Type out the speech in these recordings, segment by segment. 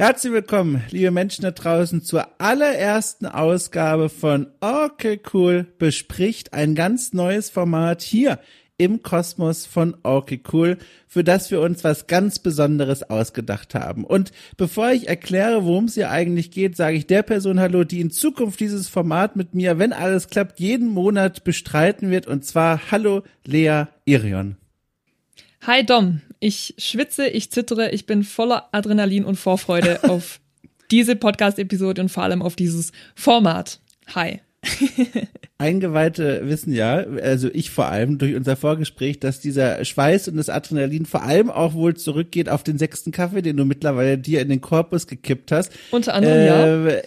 Herzlich willkommen, liebe Menschen da draußen, zur allerersten Ausgabe von Okay Cool bespricht ein ganz neues Format hier im Kosmos von Okay Cool, für das wir uns was ganz Besonderes ausgedacht haben. Und bevor ich erkläre, worum es hier eigentlich geht, sage ich der Person Hallo, die in Zukunft dieses Format mit mir, wenn alles klappt, jeden Monat bestreiten wird. Und zwar Hallo Lea Irion. Hi Dom, ich schwitze, ich zittere, ich bin voller Adrenalin und Vorfreude auf diese Podcast-Episode und vor allem auf dieses Format. Hi. Eingeweihte wissen ja, also ich vor allem durch unser Vorgespräch, dass dieser Schweiß und das Adrenalin vor allem auch wohl zurückgeht auf den sechsten Kaffee, den du mittlerweile dir in den Korpus gekippt hast. Unter anderem, äh, ja.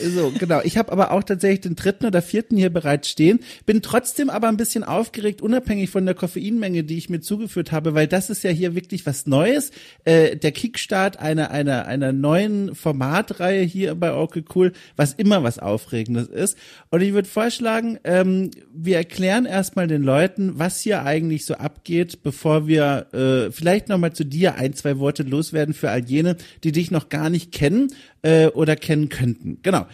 So, genau. Ich habe aber auch tatsächlich den dritten oder vierten hier bereits stehen. Bin trotzdem aber ein bisschen aufgeregt, unabhängig von der Koffeinmenge, die ich mir zugeführt habe, weil das ist ja hier wirklich was Neues. Äh, der Kickstart einer, einer, einer neuen Formatreihe hier bei Orkel Cool, was immer was Aufregendes ist. Und ich würde vorschlagen, ähm, wir erklären erstmal den Leuten, was hier eigentlich so abgeht, bevor wir äh, vielleicht nochmal zu dir ein, zwei Worte loswerden für all jene, die dich noch gar nicht kennen äh, oder kennen könnten. Genau.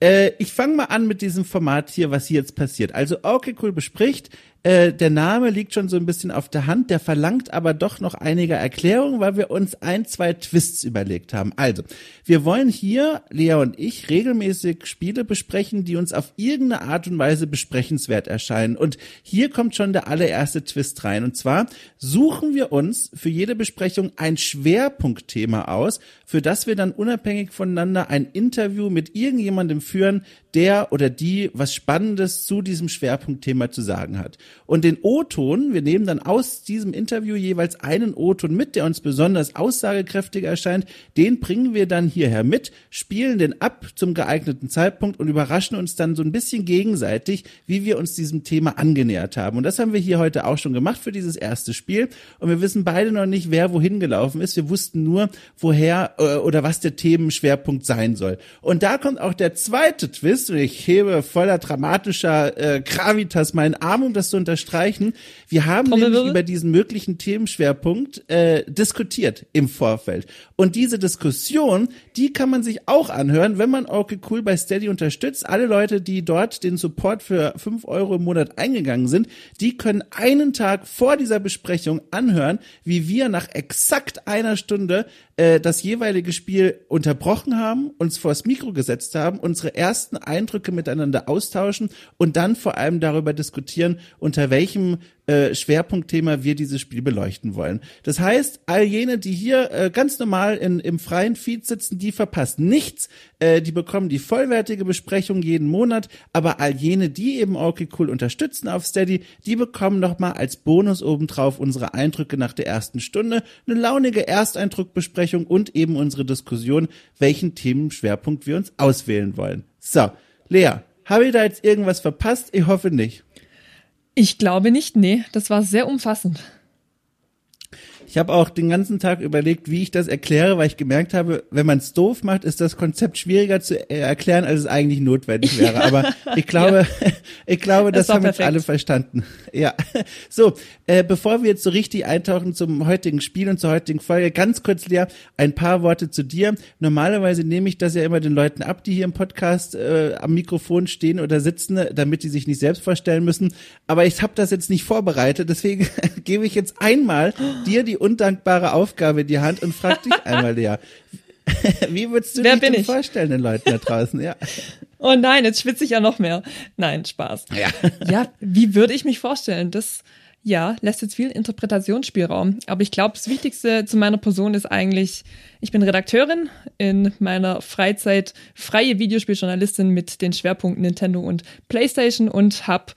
Äh, ich fange mal an mit diesem Format hier, was hier jetzt passiert. Also okay, cool bespricht äh, der Name liegt schon so ein bisschen auf der Hand, der verlangt aber doch noch einige Erklärungen, weil wir uns ein, zwei Twists überlegt haben. Also, wir wollen hier, Lea und ich, regelmäßig Spiele besprechen, die uns auf irgendeine Art und Weise besprechenswert erscheinen. Und hier kommt schon der allererste Twist rein. Und zwar suchen wir uns für jede Besprechung ein Schwerpunktthema aus, für das wir dann unabhängig voneinander ein Interview mit irgendjemandem führen, der oder die was Spannendes zu diesem Schwerpunktthema zu sagen hat. Und den O-Ton, wir nehmen dann aus diesem Interview jeweils einen O-Ton mit, der uns besonders aussagekräftig erscheint, den bringen wir dann hierher mit, spielen den ab zum geeigneten Zeitpunkt und überraschen uns dann so ein bisschen gegenseitig, wie wir uns diesem Thema angenähert haben. Und das haben wir hier heute auch schon gemacht für dieses erste Spiel. Und wir wissen beide noch nicht, wer wohin gelaufen ist. Wir wussten nur, woher äh, oder was der Themenschwerpunkt sein soll. Und da kommt auch der zweite Twist und ich hebe voller dramatischer äh, Gravitas meinen Arm, um das zu unterstreichen. Wir haben nämlich über diesen möglichen Themenschwerpunkt äh, diskutiert im Vorfeld. Und diese Diskussion, die kann man sich auch anhören, wenn man okay cool bei Steady unterstützt. Alle Leute, die dort den Support für fünf Euro im Monat eingegangen sind, die können einen Tag vor dieser Besprechung anhören, wie wir nach exakt einer Stunde äh, das jeweilige Spiel unterbrochen haben, uns vors Mikro gesetzt haben, unsere ersten Eindrücke miteinander austauschen und dann vor allem darüber diskutieren, unter welchem äh, Schwerpunktthema wir dieses Spiel beleuchten wollen. Das heißt, all jene, die hier äh, ganz normal in, im freien Feed sitzen, die verpassen nichts, äh, die bekommen die vollwertige Besprechung jeden Monat, aber all jene, die eben okay cool unterstützen auf Steady, die bekommen nochmal als Bonus obendrauf unsere Eindrücke nach der ersten Stunde, eine launige Ersteindruckbesprechung und eben unsere Diskussion, welchen Themenschwerpunkt wir uns auswählen wollen. So, Lea, habe ich da jetzt irgendwas verpasst? Ich hoffe nicht. Ich glaube nicht, nee, das war sehr umfassend. Ich habe auch den ganzen Tag überlegt, wie ich das erkläre, weil ich gemerkt habe, wenn man es doof macht, ist das Konzept schwieriger zu erklären, als es eigentlich notwendig wäre. Aber ich glaube, ja. ich glaube, das, das haben perfekt. jetzt alle verstanden. Ja. So, äh, bevor wir jetzt so richtig eintauchen zum heutigen Spiel und zur heutigen Folge, ganz kurz, Lea, ein paar Worte zu dir. Normalerweise nehme ich das ja immer den Leuten ab, die hier im Podcast äh, am Mikrofon stehen oder sitzen, damit die sich nicht selbst vorstellen müssen. Aber ich habe das jetzt nicht vorbereitet, deswegen gebe ich jetzt einmal dir die undankbare Aufgabe in die Hand und frag dich einmal, Lea. Wie würdest du Wer dich denn vorstellen, den Leuten da draußen? Ja. Oh nein, jetzt schwitze ich ja noch mehr. Nein, Spaß. Ja. Ja, wie würde ich mich vorstellen? Das, ja, lässt jetzt viel Interpretationsspielraum. Aber ich glaube, das Wichtigste zu meiner Person ist eigentlich, ich bin Redakteurin in meiner Freizeit, freie Videospieljournalistin mit den Schwerpunkten Nintendo und PlayStation und habe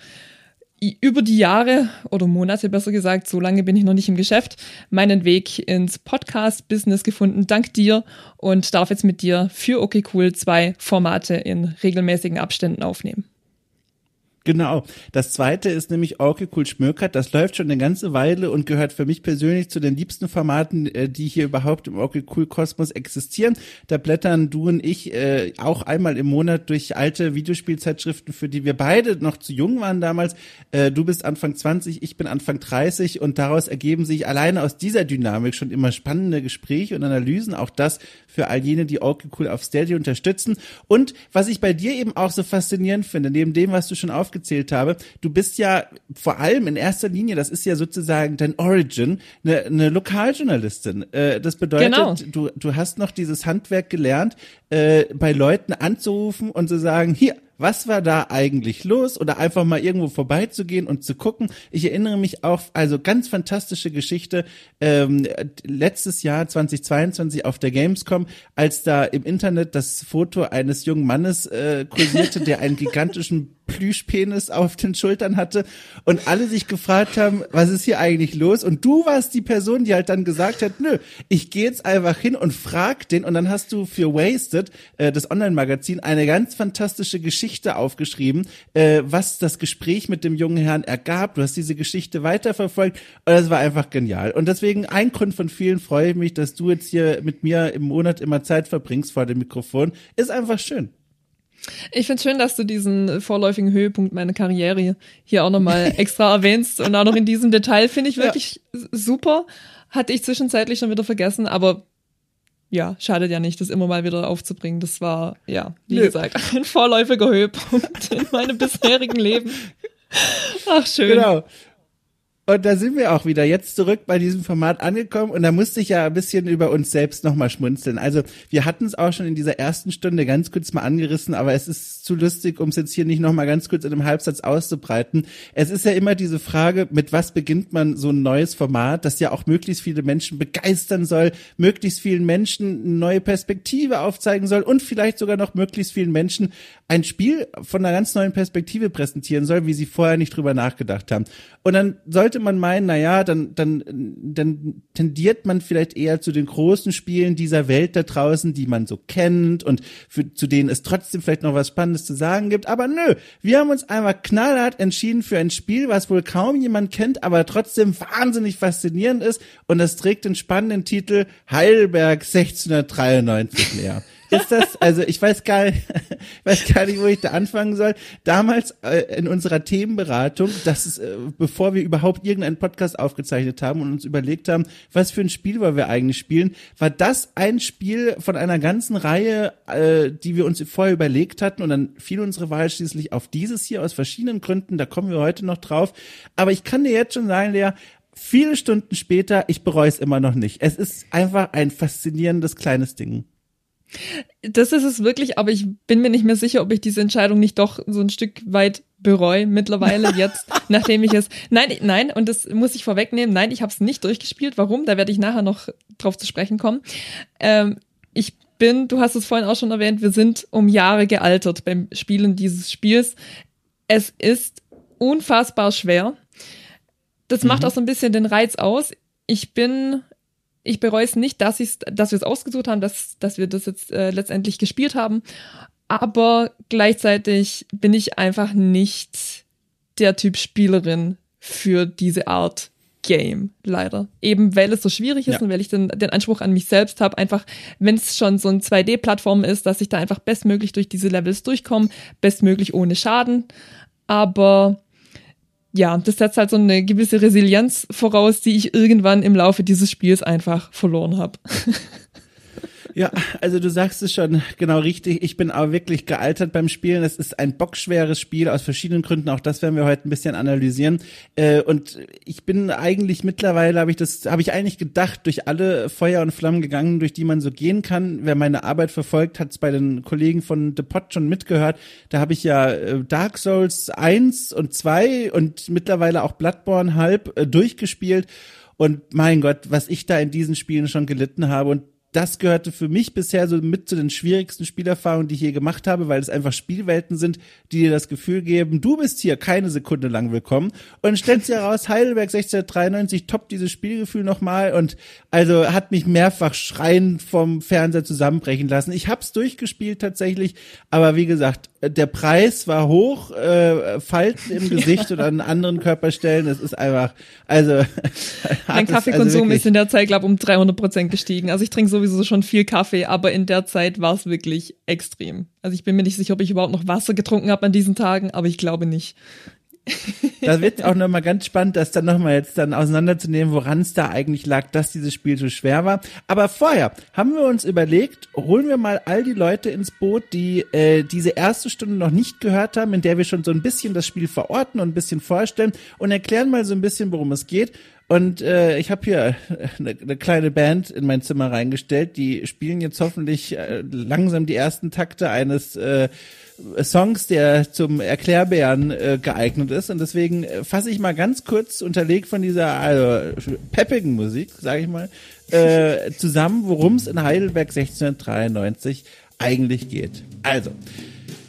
über die Jahre oder Monate besser gesagt, so lange bin ich noch nicht im Geschäft, meinen Weg ins Podcast-Business gefunden, dank dir und darf jetzt mit dir für Okay Cool zwei Formate in regelmäßigen Abständen aufnehmen. Genau. Das zweite ist nämlich Orke Cool Schmökert. Das läuft schon eine ganze Weile und gehört für mich persönlich zu den liebsten Formaten, äh, die hier überhaupt im Orke Cool Kosmos existieren. Da blättern du und ich äh, auch einmal im Monat durch alte Videospielzeitschriften, für die wir beide noch zu jung waren damals. Äh, du bist Anfang 20, ich bin Anfang 30 und daraus ergeben sich alleine aus dieser Dynamik schon immer spannende Gespräche und Analysen. Auch das für all jene, die Orke Cool auf Steady unterstützen. Und was ich bei dir eben auch so faszinierend finde, neben dem, was du schon aufgegeben aufgezählt habe, du bist ja vor allem in erster Linie, das ist ja sozusagen dein Origin, eine, eine Lokaljournalistin. Äh, das bedeutet, genau. du, du hast noch dieses Handwerk gelernt, äh, bei Leuten anzurufen und zu sagen, hier, was war da eigentlich los oder einfach mal irgendwo vorbeizugehen und zu gucken. Ich erinnere mich auf, also ganz fantastische Geschichte, ähm, letztes Jahr 2022 auf der Gamescom, als da im Internet das Foto eines jungen Mannes äh, kursierte, der einen gigantischen Plüschpenis auf den Schultern hatte und alle sich gefragt haben, was ist hier eigentlich los? Und du warst die Person, die halt dann gesagt hat, nö, ich gehe jetzt einfach hin und frag den und dann hast du für Wasted, äh, das Online-Magazin, eine ganz fantastische Geschichte aufgeschrieben, äh, was das Gespräch mit dem jungen Herrn ergab. Du hast diese Geschichte weiterverfolgt und das war einfach genial. Und deswegen ein Grund von vielen freue ich mich, dass du jetzt hier mit mir im Monat immer Zeit verbringst vor dem Mikrofon. Ist einfach schön. Ich finde schön, dass du diesen vorläufigen Höhepunkt meiner Karriere hier auch nochmal extra erwähnst und auch noch in diesem Detail finde ich wirklich ja. super. Hatte ich zwischenzeitlich schon wieder vergessen, aber ja, schadet ja nicht, das immer mal wieder aufzubringen. Das war, ja, wie Nö. gesagt, ein vorläufiger Höhepunkt in meinem bisherigen Leben. Ach, schön. Genau. Und da sind wir auch wieder jetzt zurück bei diesem Format angekommen und da musste ich ja ein bisschen über uns selbst nochmal schmunzeln. Also wir hatten es auch schon in dieser ersten Stunde ganz kurz mal angerissen, aber es ist zu lustig, um es jetzt hier nicht nochmal ganz kurz in einem Halbsatz auszubreiten. Es ist ja immer diese Frage, mit was beginnt man so ein neues Format, das ja auch möglichst viele Menschen begeistern soll, möglichst vielen Menschen eine neue Perspektive aufzeigen soll und vielleicht sogar noch möglichst vielen Menschen ein Spiel von einer ganz neuen Perspektive präsentieren soll, wie sie vorher nicht drüber nachgedacht haben. Und dann sollte man meinen, na ja, dann, dann, dann tendiert man vielleicht eher zu den großen Spielen dieser Welt da draußen, die man so kennt und für, zu denen es trotzdem vielleicht noch was Spannendes zu sagen gibt. Aber nö, wir haben uns einmal knallhart entschieden für ein Spiel, was wohl kaum jemand kennt, aber trotzdem wahnsinnig faszinierend ist. Und das trägt den spannenden Titel Heidelberg 1693 leer ist das, also ich weiß gar nicht, ich weiß gar nicht, wo ich da anfangen soll. Damals äh, in unserer Themenberatung, das ist, äh, bevor wir überhaupt irgendeinen Podcast aufgezeichnet haben und uns überlegt haben, was für ein Spiel wollen wir eigentlich spielen, war das ein Spiel von einer ganzen Reihe, äh, die wir uns vorher überlegt hatten und dann fiel unsere Wahl schließlich auf dieses hier aus verschiedenen Gründen, da kommen wir heute noch drauf. Aber ich kann dir jetzt schon sagen, Lea, viele Stunden später, ich bereue es immer noch nicht. Es ist einfach ein faszinierendes kleines Ding. Das ist es wirklich, aber ich bin mir nicht mehr sicher, ob ich diese Entscheidung nicht doch so ein Stück weit bereue mittlerweile jetzt, nachdem ich es. Nein, nein, und das muss ich vorwegnehmen. Nein, ich habe es nicht durchgespielt. Warum? Da werde ich nachher noch drauf zu sprechen kommen. Ähm, ich bin, du hast es vorhin auch schon erwähnt, wir sind um Jahre gealtert beim Spielen dieses Spiels. Es ist unfassbar schwer. Das mhm. macht auch so ein bisschen den Reiz aus. Ich bin ich bereue es nicht, dass, ich's, dass wir es ausgesucht haben, dass, dass wir das jetzt äh, letztendlich gespielt haben. Aber gleichzeitig bin ich einfach nicht der Typ Spielerin für diese Art Game, leider. Eben weil es so schwierig ist ja. und weil ich den, den Anspruch an mich selbst habe, einfach, wenn es schon so ein 2D-Plattform ist, dass ich da einfach bestmöglich durch diese Levels durchkomme, bestmöglich ohne Schaden. Aber ja, das setzt halt so eine gewisse Resilienz voraus, die ich irgendwann im Laufe dieses Spiels einfach verloren habe. Ja, also du sagst es schon genau richtig. Ich bin auch wirklich gealtert beim Spielen. Es ist ein bockschweres Spiel aus verschiedenen Gründen. Auch das werden wir heute ein bisschen analysieren. Äh, und ich bin eigentlich mittlerweile, habe ich das, habe ich eigentlich gedacht, durch alle Feuer und Flammen gegangen, durch die man so gehen kann. Wer meine Arbeit verfolgt, hat es bei den Kollegen von The Pot schon mitgehört. Da habe ich ja äh, Dark Souls 1 und 2 und mittlerweile auch Bloodborne halb äh, durchgespielt. Und mein Gott, was ich da in diesen Spielen schon gelitten habe. Und das gehörte für mich bisher so mit zu den schwierigsten Spielerfahrungen, die ich je gemacht habe, weil es einfach Spielwelten sind, die dir das Gefühl geben, du bist hier keine Sekunde lang willkommen. Und dann stellt sich heraus, Heidelberg 1693 toppt dieses Spielgefühl nochmal und also hat mich mehrfach schreiend vom Fernseher zusammenbrechen lassen. Ich hab's durchgespielt tatsächlich, aber wie gesagt, der Preis war hoch, äh, Falten im Gesicht oder an anderen Körperstellen. Es ist einfach, also mein Kaffeekonsum also ist in der Zeit glaube um 300 Prozent gestiegen. Also ich trinke sowieso schon viel Kaffee, aber in der Zeit war es wirklich extrem. Also ich bin mir nicht sicher, ob ich überhaupt noch Wasser getrunken habe an diesen Tagen, aber ich glaube nicht da wird auch nochmal ganz spannend, das dann nochmal jetzt dann auseinanderzunehmen, woran es da eigentlich lag, dass dieses Spiel so schwer war. Aber vorher haben wir uns überlegt, holen wir mal all die Leute ins Boot, die äh, diese erste Stunde noch nicht gehört haben, in der wir schon so ein bisschen das Spiel verorten und ein bisschen vorstellen und erklären mal so ein bisschen, worum es geht. Und äh, ich habe hier eine, eine kleine Band in mein Zimmer reingestellt, die spielen jetzt hoffentlich äh, langsam die ersten Takte eines äh, Songs, der zum Erklärbären äh, geeignet ist. Und deswegen äh, fasse ich mal ganz kurz unterlegt von dieser also, peppigen Musik, sage ich mal, äh, zusammen, worum es in Heidelberg 1693 eigentlich geht. Also,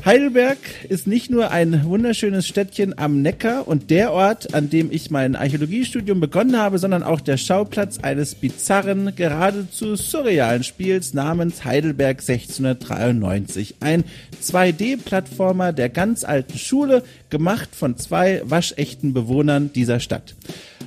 Heidelberg ist nicht nur ein wunderschönes Städtchen am Neckar und der Ort, an dem ich mein Archäologiestudium begonnen habe, sondern auch der Schauplatz eines bizarren, geradezu surrealen Spiels namens Heidelberg 1693. Ein 2D-Plattformer der ganz alten Schule, gemacht von zwei waschechten Bewohnern dieser Stadt.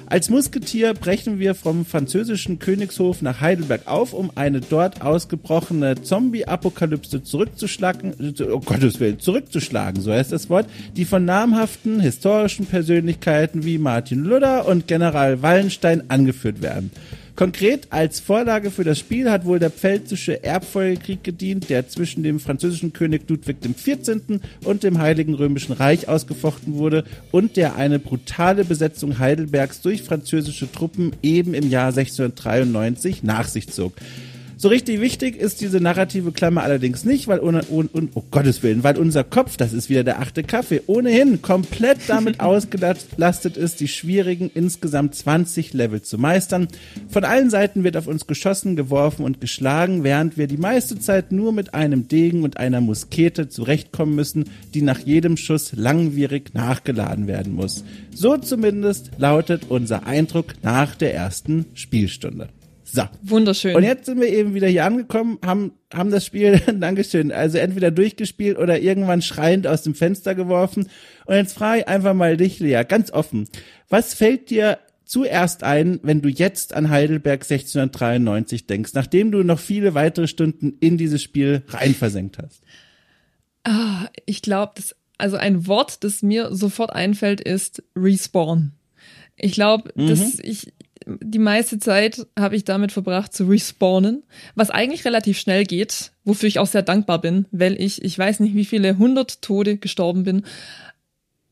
Als Musketier brechen wir vom französischen Königshof nach Heidelberg auf, um eine dort ausgebrochene Zombie-Apokalypse zurückzuschlagen, oh Gottes Willen, zurückzuschlagen, so heißt das Wort, die von namhaften historischen Persönlichkeiten wie Martin Luther und General Wallenstein angeführt werden. Konkret als Vorlage für das Spiel hat wohl der Pfälzische Erbfolgekrieg gedient, der zwischen dem französischen König Ludwig XIV. und dem Heiligen Römischen Reich ausgefochten wurde und der eine brutale Besetzung Heidelbergs durch französische Truppen eben im Jahr 1693 nach sich zog. So richtig wichtig ist diese narrative Klammer allerdings nicht, weil ohne, ohne, oh Gottes Willen, weil unser Kopf, das ist wieder der achte Kaffee, ohnehin komplett damit ausgelastet ist, die schwierigen insgesamt 20 Level zu meistern. Von allen Seiten wird auf uns geschossen, geworfen und geschlagen, während wir die meiste Zeit nur mit einem Degen und einer Muskete zurechtkommen müssen, die nach jedem Schuss langwierig nachgeladen werden muss. So zumindest lautet unser Eindruck nach der ersten Spielstunde. So. Wunderschön. Und jetzt sind wir eben wieder hier angekommen, haben, haben das Spiel, Dankeschön, also entweder durchgespielt oder irgendwann schreiend aus dem Fenster geworfen. Und jetzt frage ich einfach mal dich, Lea, ganz offen. Was fällt dir zuerst ein, wenn du jetzt an Heidelberg 1693 denkst, nachdem du noch viele weitere Stunden in dieses Spiel rein versenkt hast? Ah, ich glaube, das, also ein Wort, das mir sofort einfällt, ist Respawn. Ich glaube, mhm. dass ich, die meiste Zeit habe ich damit verbracht zu respawnen, was eigentlich relativ schnell geht, wofür ich auch sehr dankbar bin, weil ich, ich weiß nicht, wie viele hundert Tode gestorben bin.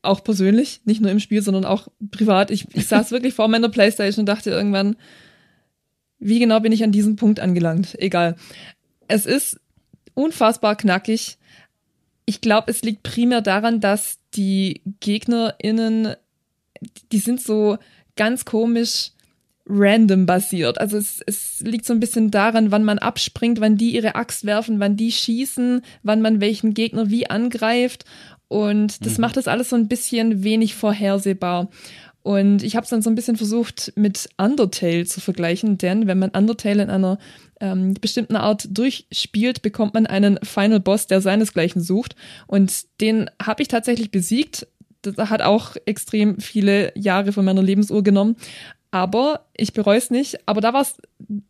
Auch persönlich, nicht nur im Spiel, sondern auch privat. Ich, ich saß wirklich vor meiner Playstation und dachte irgendwann, wie genau bin ich an diesem Punkt angelangt? Egal. Es ist unfassbar knackig. Ich glaube, es liegt primär daran, dass die GegnerInnen, die sind so ganz komisch random basiert. Also es, es liegt so ein bisschen daran, wann man abspringt, wann die ihre Axt werfen, wann die schießen, wann man welchen Gegner wie angreift. Und das mhm. macht das alles so ein bisschen wenig vorhersehbar. Und ich habe es dann so ein bisschen versucht mit Undertale zu vergleichen, denn wenn man Undertale in einer ähm, bestimmten Art durchspielt, bekommt man einen Final Boss, der seinesgleichen sucht. Und den habe ich tatsächlich besiegt. Das hat auch extrem viele Jahre von meiner Lebensuhr genommen. Aber ich bereue es nicht. Aber da war es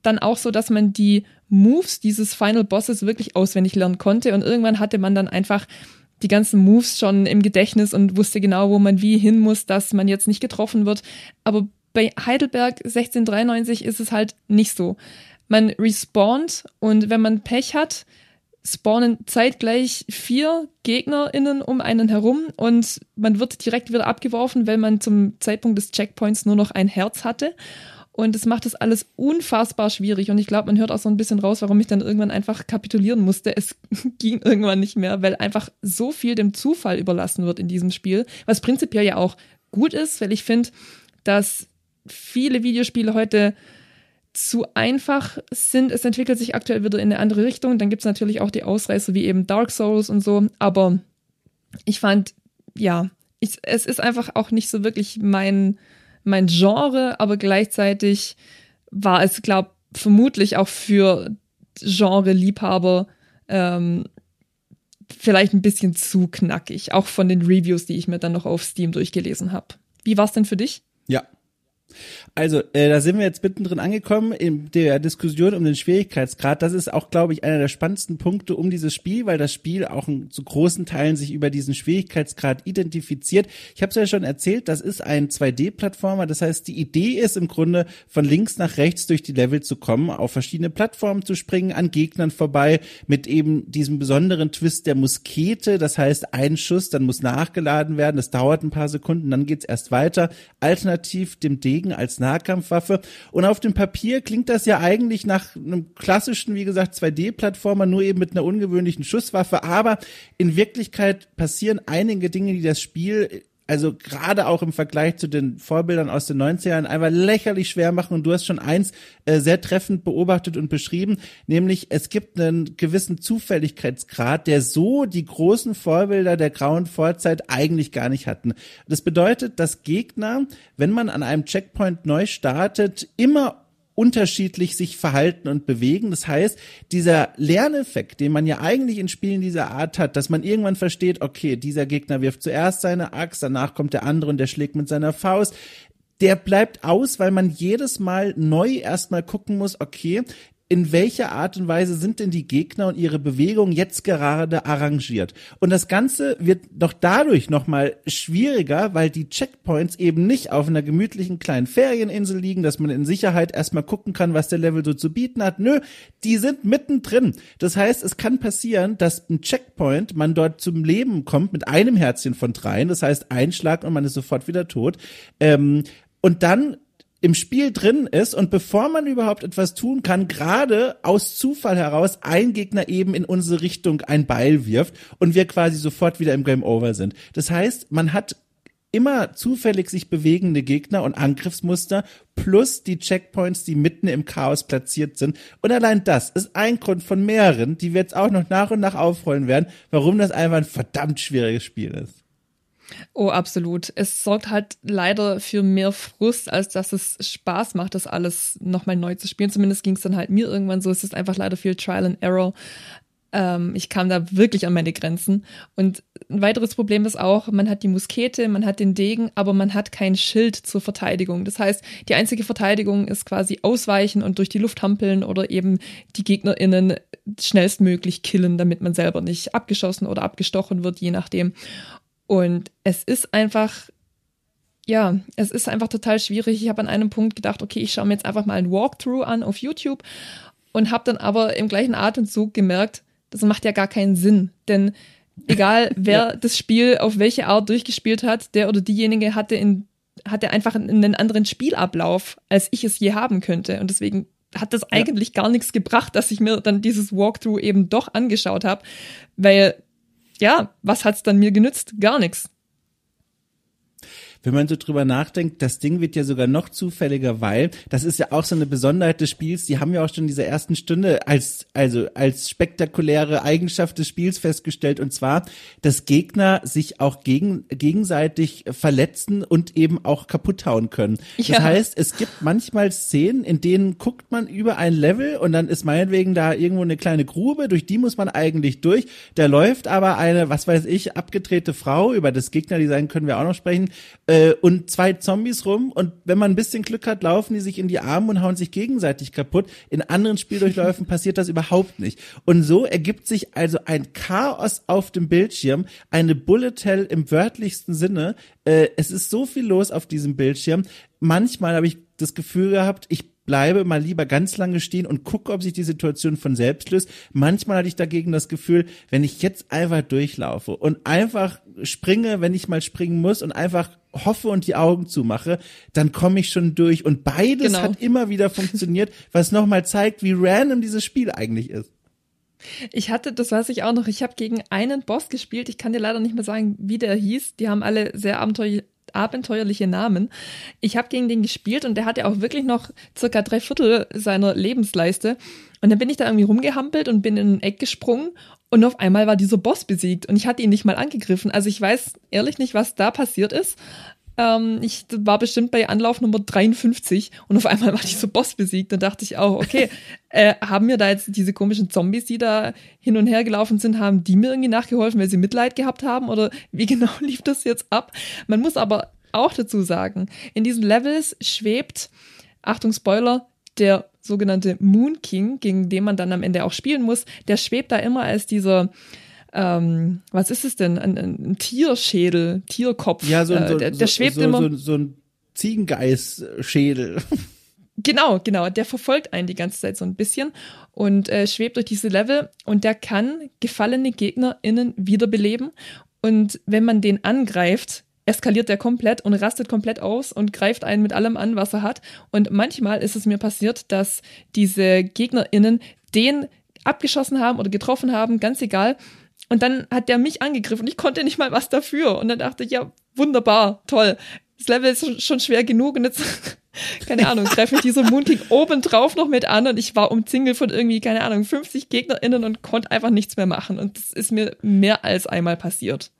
dann auch so, dass man die Moves dieses Final Bosses wirklich auswendig lernen konnte. Und irgendwann hatte man dann einfach die ganzen Moves schon im Gedächtnis und wusste genau, wo man wie hin muss, dass man jetzt nicht getroffen wird. Aber bei Heidelberg 1693 ist es halt nicht so. Man respawnt und wenn man Pech hat, spawnen zeitgleich vier GegnerInnen um einen herum und man wird direkt wieder abgeworfen, weil man zum Zeitpunkt des Checkpoints nur noch ein Herz hatte. Und es macht das alles unfassbar schwierig. Und ich glaube, man hört auch so ein bisschen raus, warum ich dann irgendwann einfach kapitulieren musste. Es ging irgendwann nicht mehr, weil einfach so viel dem Zufall überlassen wird in diesem Spiel. Was prinzipiell ja auch gut ist, weil ich finde, dass viele Videospiele heute zu einfach sind. Es entwickelt sich aktuell wieder in eine andere Richtung. Dann gibt es natürlich auch die Ausreißer wie eben Dark Souls und so. Aber ich fand, ja, ich, es ist einfach auch nicht so wirklich mein, mein Genre, aber gleichzeitig war es, glaube vermutlich auch für Genre-Liebhaber ähm, vielleicht ein bisschen zu knackig, auch von den Reviews, die ich mir dann noch auf Steam durchgelesen habe. Wie war es denn für dich? Ja, also, äh, da sind wir jetzt mittendrin angekommen in der Diskussion um den Schwierigkeitsgrad. Das ist auch, glaube ich, einer der spannendsten Punkte um dieses Spiel, weil das Spiel auch zu großen Teilen sich über diesen Schwierigkeitsgrad identifiziert. Ich habe es ja schon erzählt, das ist ein 2D-Plattformer. Das heißt, die Idee ist im Grunde von links nach rechts durch die Level zu kommen, auf verschiedene Plattformen zu springen, an Gegnern vorbei, mit eben diesem besonderen Twist der Muskete. Das heißt, ein Schuss, dann muss nachgeladen werden. Das dauert ein paar Sekunden, dann geht's erst weiter. Alternativ dem D Degen als Nahkampfwaffe. Und auf dem Papier klingt das ja eigentlich nach einem klassischen, wie gesagt, 2D-Plattformer, nur eben mit einer ungewöhnlichen Schusswaffe. Aber in Wirklichkeit passieren einige Dinge, die das Spiel also gerade auch im Vergleich zu den Vorbildern aus den 90ern einfach lächerlich schwer machen. Und du hast schon eins äh, sehr treffend beobachtet und beschrieben, nämlich es gibt einen gewissen Zufälligkeitsgrad, der so die großen Vorbilder der grauen Vorzeit eigentlich gar nicht hatten. Das bedeutet, dass Gegner, wenn man an einem Checkpoint neu startet, immer unterschiedlich sich verhalten und bewegen. Das heißt, dieser Lerneffekt, den man ja eigentlich in Spielen dieser Art hat, dass man irgendwann versteht, okay, dieser Gegner wirft zuerst seine Axt, danach kommt der andere und der schlägt mit seiner Faust der bleibt aus, weil man jedes Mal neu erstmal gucken muss, okay, in welcher Art und Weise sind denn die Gegner und ihre Bewegungen jetzt gerade arrangiert. Und das Ganze wird noch dadurch nochmal schwieriger, weil die Checkpoints eben nicht auf einer gemütlichen kleinen Ferieninsel liegen, dass man in Sicherheit erstmal gucken kann, was der Level so zu bieten hat. Nö, die sind mittendrin. Das heißt, es kann passieren, dass ein Checkpoint, man dort zum Leben kommt mit einem Herzchen von dreien, das heißt ein Schlag und man ist sofort wieder tot. Ähm, und dann im Spiel drin ist und bevor man überhaupt etwas tun kann, gerade aus Zufall heraus ein Gegner eben in unsere Richtung ein Beil wirft und wir quasi sofort wieder im Game Over sind. Das heißt, man hat immer zufällig sich bewegende Gegner und Angriffsmuster plus die Checkpoints, die mitten im Chaos platziert sind. Und allein das ist ein Grund von mehreren, die wir jetzt auch noch nach und nach aufrollen werden, warum das einfach ein verdammt schwieriges Spiel ist. Oh, absolut. Es sorgt halt leider für mehr Frust, als dass es Spaß macht, das alles nochmal neu zu spielen. Zumindest ging es dann halt mir irgendwann so. Es ist einfach leider viel Trial and Error. Ähm, ich kam da wirklich an meine Grenzen. Und ein weiteres Problem ist auch, man hat die Muskete, man hat den Degen, aber man hat kein Schild zur Verteidigung. Das heißt, die einzige Verteidigung ist quasi ausweichen und durch die Luft hampeln oder eben die GegnerInnen schnellstmöglich killen, damit man selber nicht abgeschossen oder abgestochen wird, je nachdem. Und es ist einfach, ja, es ist einfach total schwierig. Ich habe an einem Punkt gedacht, okay, ich schaue mir jetzt einfach mal ein Walkthrough an auf YouTube und habe dann aber im gleichen Atemzug gemerkt, das macht ja gar keinen Sinn. Denn egal wer ja. das Spiel auf welche Art durchgespielt hat, der oder diejenige hatte in hatte einfach einen anderen Spielablauf, als ich es je haben könnte. Und deswegen hat das eigentlich ja. gar nichts gebracht, dass ich mir dann dieses Walkthrough eben doch angeschaut habe, weil ja, was hat's dann mir genützt? Gar nichts wenn man so drüber nachdenkt, das Ding wird ja sogar noch zufälliger, weil das ist ja auch so eine Besonderheit des Spiels, die haben wir auch schon in dieser ersten Stunde als, also als spektakuläre Eigenschaft des Spiels festgestellt und zwar, dass Gegner sich auch gegen, gegenseitig verletzen und eben auch kaputt hauen können. Das ja. heißt, es gibt manchmal Szenen, in denen guckt man über ein Level und dann ist meinetwegen da irgendwo eine kleine Grube, durch die muss man eigentlich durch. Da läuft aber eine, was weiß ich, abgedrehte Frau, über das Gegnerdesign können wir auch noch sprechen, äh, und zwei Zombies rum und wenn man ein bisschen Glück hat, laufen die sich in die Arme und hauen sich gegenseitig kaputt. In anderen Spieldurchläufen passiert das überhaupt nicht. Und so ergibt sich also ein Chaos auf dem Bildschirm, eine Bullet Hell im wörtlichsten Sinne. Äh, es ist so viel los auf diesem Bildschirm. Manchmal habe ich das Gefühl gehabt, ich bleibe mal lieber ganz lange stehen und gucke, ob sich die Situation von selbst löst. Manchmal hatte ich dagegen das Gefühl, wenn ich jetzt einfach durchlaufe und einfach springe, wenn ich mal springen muss und einfach hoffe und die Augen zumache, dann komme ich schon durch. Und beides genau. hat immer wieder funktioniert, was nochmal zeigt, wie random dieses Spiel eigentlich ist. Ich hatte, das weiß ich auch noch, ich habe gegen einen Boss gespielt. Ich kann dir leider nicht mehr sagen, wie der hieß. Die haben alle sehr abenteuerlich abenteuerliche Namen. Ich habe gegen den gespielt und der hatte auch wirklich noch circa drei Viertel seiner Lebensleiste. Und dann bin ich da irgendwie rumgehampelt und bin in ein Eck gesprungen und auf einmal war dieser Boss besiegt und ich hatte ihn nicht mal angegriffen. Also ich weiß ehrlich nicht, was da passiert ist. Ähm, ich war bestimmt bei Anlauf Nummer 53 und auf einmal war dieser Boss besiegt. Dann dachte ich auch, okay, äh, haben mir da jetzt diese komischen Zombies, die da hin und her gelaufen sind, haben die mir irgendwie nachgeholfen, weil sie Mitleid gehabt haben? Oder wie genau lief das jetzt ab? Man muss aber auch dazu sagen, in diesen Levels schwebt, Achtung Spoiler, der sogenannte Moon King, gegen den man dann am Ende auch spielen muss, der schwebt da immer als dieser ähm, was ist es denn? Ein, ein Tierschädel, Tierkopf. Ja, so, äh, so, der, der so, schwebt so, immer. So, ein Ziegengeist-Schädel. Genau, genau. Der verfolgt einen die ganze Zeit so ein bisschen und äh, schwebt durch diese Level und der kann gefallene GegnerInnen wiederbeleben. Und wenn man den angreift, eskaliert der komplett und rastet komplett aus und greift einen mit allem an, was er hat. Und manchmal ist es mir passiert, dass diese GegnerInnen den abgeschossen haben oder getroffen haben, ganz egal. Und dann hat der mich angegriffen und ich konnte nicht mal was dafür. Und dann dachte ich, ja, wunderbar, toll. Das Level ist schon schwer genug und jetzt, keine Ahnung, treffe ich dieser Moonking obendrauf noch mit an und ich war umzingelt von irgendwie, keine Ahnung, 50 GegnerInnen und konnte einfach nichts mehr machen. Und das ist mir mehr als einmal passiert.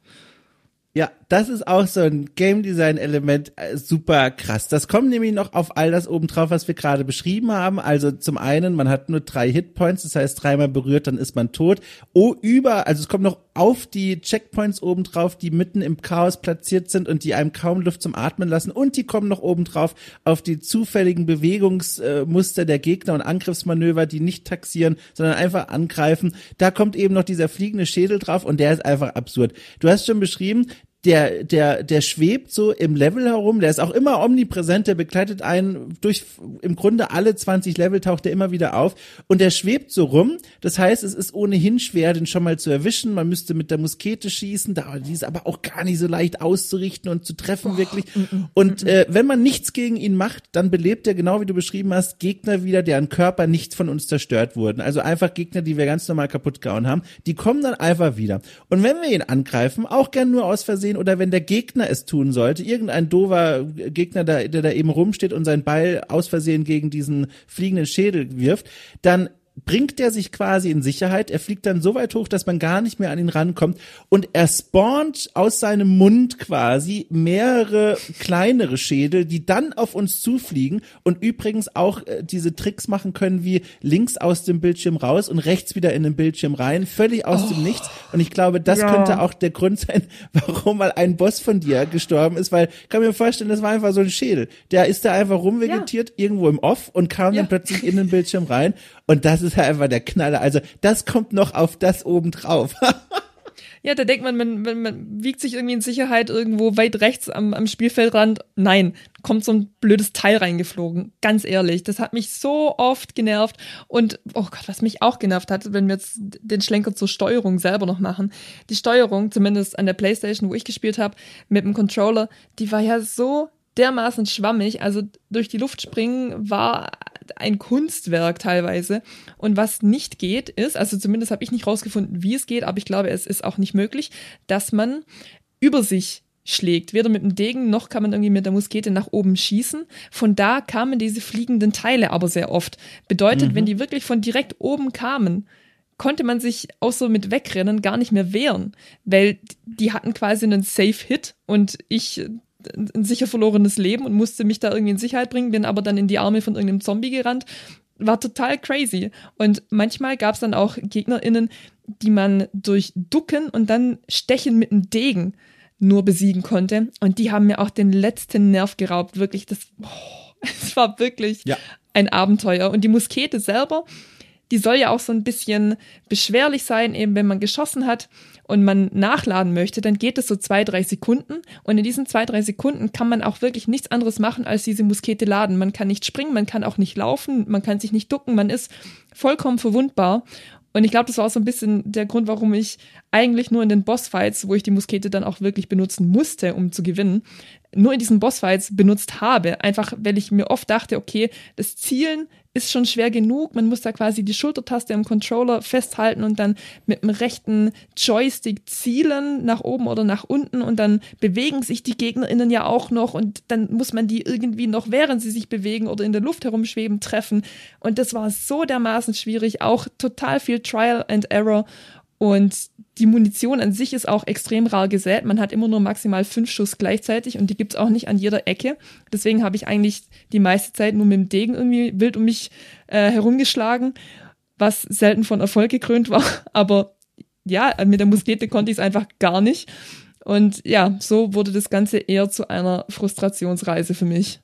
Ja, das ist auch so ein Game Design Element äh, super krass. Das kommt nämlich noch auf all das obendrauf, was wir gerade beschrieben haben. Also zum einen, man hat nur drei Hitpoints, das heißt dreimal berührt, dann ist man tot. Oh, über, also es kommt noch auf die Checkpoints obendrauf, die mitten im Chaos platziert sind und die einem kaum Luft zum Atmen lassen. Und die kommen noch obendrauf auf die zufälligen Bewegungsmuster der Gegner und Angriffsmanöver, die nicht taxieren, sondern einfach angreifen. Da kommt eben noch dieser fliegende Schädel drauf und der ist einfach absurd. Du hast schon beschrieben, der, der, der schwebt so im Level herum, der ist auch immer omnipräsent, der begleitet einen durch im Grunde alle 20 Level taucht er immer wieder auf und der schwebt so rum. Das heißt, es ist ohnehin schwer, den schon mal zu erwischen. Man müsste mit der Muskete schießen, da die ist aber auch gar nicht so leicht auszurichten und zu treffen, oh, wirklich. Mm, mm, und mm, äh, wenn man nichts gegen ihn macht, dann belebt er, genau wie du beschrieben hast, Gegner wieder, deren Körper nicht von uns zerstört wurden. Also einfach Gegner, die wir ganz normal kaputt gehauen haben, die kommen dann einfach wieder. Und wenn wir ihn angreifen, auch gern nur aus Versehen, sehen oder wenn der Gegner es tun sollte, irgendein dover Gegner, der, der da eben rumsteht und seinen Ball aus Versehen gegen diesen fliegenden Schädel wirft, dann bringt er sich quasi in Sicherheit. Er fliegt dann so weit hoch, dass man gar nicht mehr an ihn rankommt. Und er spawnt aus seinem Mund quasi mehrere kleinere Schädel, die dann auf uns zufliegen und übrigens auch äh, diese Tricks machen können, wie links aus dem Bildschirm raus und rechts wieder in den Bildschirm rein, völlig aus oh. dem Nichts. Und ich glaube, das ja. könnte auch der Grund sein, warum mal ein Boss von dir gestorben ist, weil kann mir vorstellen, das war einfach so ein Schädel. Der ist da einfach rumvegetiert, ja. irgendwo im Off und kam ja. dann plötzlich in den Bildschirm rein. Und das ist ja einfach der Knaller. Also das kommt noch auf das oben drauf. Ja, da denkt man, man, man, man wiegt sich irgendwie in Sicherheit irgendwo weit rechts am, am Spielfeldrand. Nein, kommt so ein blödes Teil reingeflogen. Ganz ehrlich, das hat mich so oft genervt. Und, oh Gott, was mich auch genervt hat, wenn wir jetzt den Schlenker zur Steuerung selber noch machen. Die Steuerung, zumindest an der Playstation, wo ich gespielt habe, mit dem Controller, die war ja so dermaßen schwammig. Also durch die Luft springen war ein Kunstwerk teilweise. Und was nicht geht, ist, also zumindest habe ich nicht rausgefunden, wie es geht, aber ich glaube, es ist auch nicht möglich, dass man über sich schlägt. Weder mit dem Degen noch kann man irgendwie mit der Muskete nach oben schießen. Von da kamen diese fliegenden Teile aber sehr oft. Bedeutet, mhm. wenn die wirklich von direkt oben kamen, konnte man sich auch so mit Wegrennen gar nicht mehr wehren, weil die hatten quasi einen Safe Hit und ich ein sicher verlorenes Leben und musste mich da irgendwie in Sicherheit bringen, bin aber dann in die Arme von irgendeinem Zombie gerannt. War total crazy. Und manchmal gab es dann auch GegnerInnen, die man durch Ducken und dann Stechen mit einem Degen nur besiegen konnte. Und die haben mir auch den letzten Nerv geraubt. Wirklich, das, oh, es war wirklich ja. ein Abenteuer. Und die Muskete selber, die soll ja auch so ein bisschen beschwerlich sein, eben wenn man geschossen hat und man nachladen möchte, dann geht es so zwei, drei Sekunden. Und in diesen zwei, drei Sekunden kann man auch wirklich nichts anderes machen, als diese Muskete laden. Man kann nicht springen, man kann auch nicht laufen, man kann sich nicht ducken, man ist vollkommen verwundbar. Und ich glaube, das war auch so ein bisschen der Grund, warum ich eigentlich nur in den Bossfights, wo ich die Muskete dann auch wirklich benutzen musste, um zu gewinnen, nur in diesen Bossfights benutzt habe. Einfach, weil ich mir oft dachte, okay, das Zielen ist schon schwer genug. Man muss da quasi die Schultertaste im Controller festhalten und dann mit dem rechten Joystick zielen nach oben oder nach unten und dann bewegen sich die GegnerInnen ja auch noch und dann muss man die irgendwie noch, während sie sich bewegen oder in der Luft herumschweben, treffen. Und das war so dermaßen schwierig, auch total viel Trial and Error. Und die Munition an sich ist auch extrem rar gesät. Man hat immer nur maximal fünf Schuss gleichzeitig und die gibt's auch nicht an jeder Ecke. Deswegen habe ich eigentlich die meiste Zeit nur mit dem Degen irgendwie wild um mich äh, herumgeschlagen, was selten von Erfolg gekrönt war. Aber ja, mit der Muskete konnte ich es einfach gar nicht. Und ja, so wurde das Ganze eher zu einer Frustrationsreise für mich.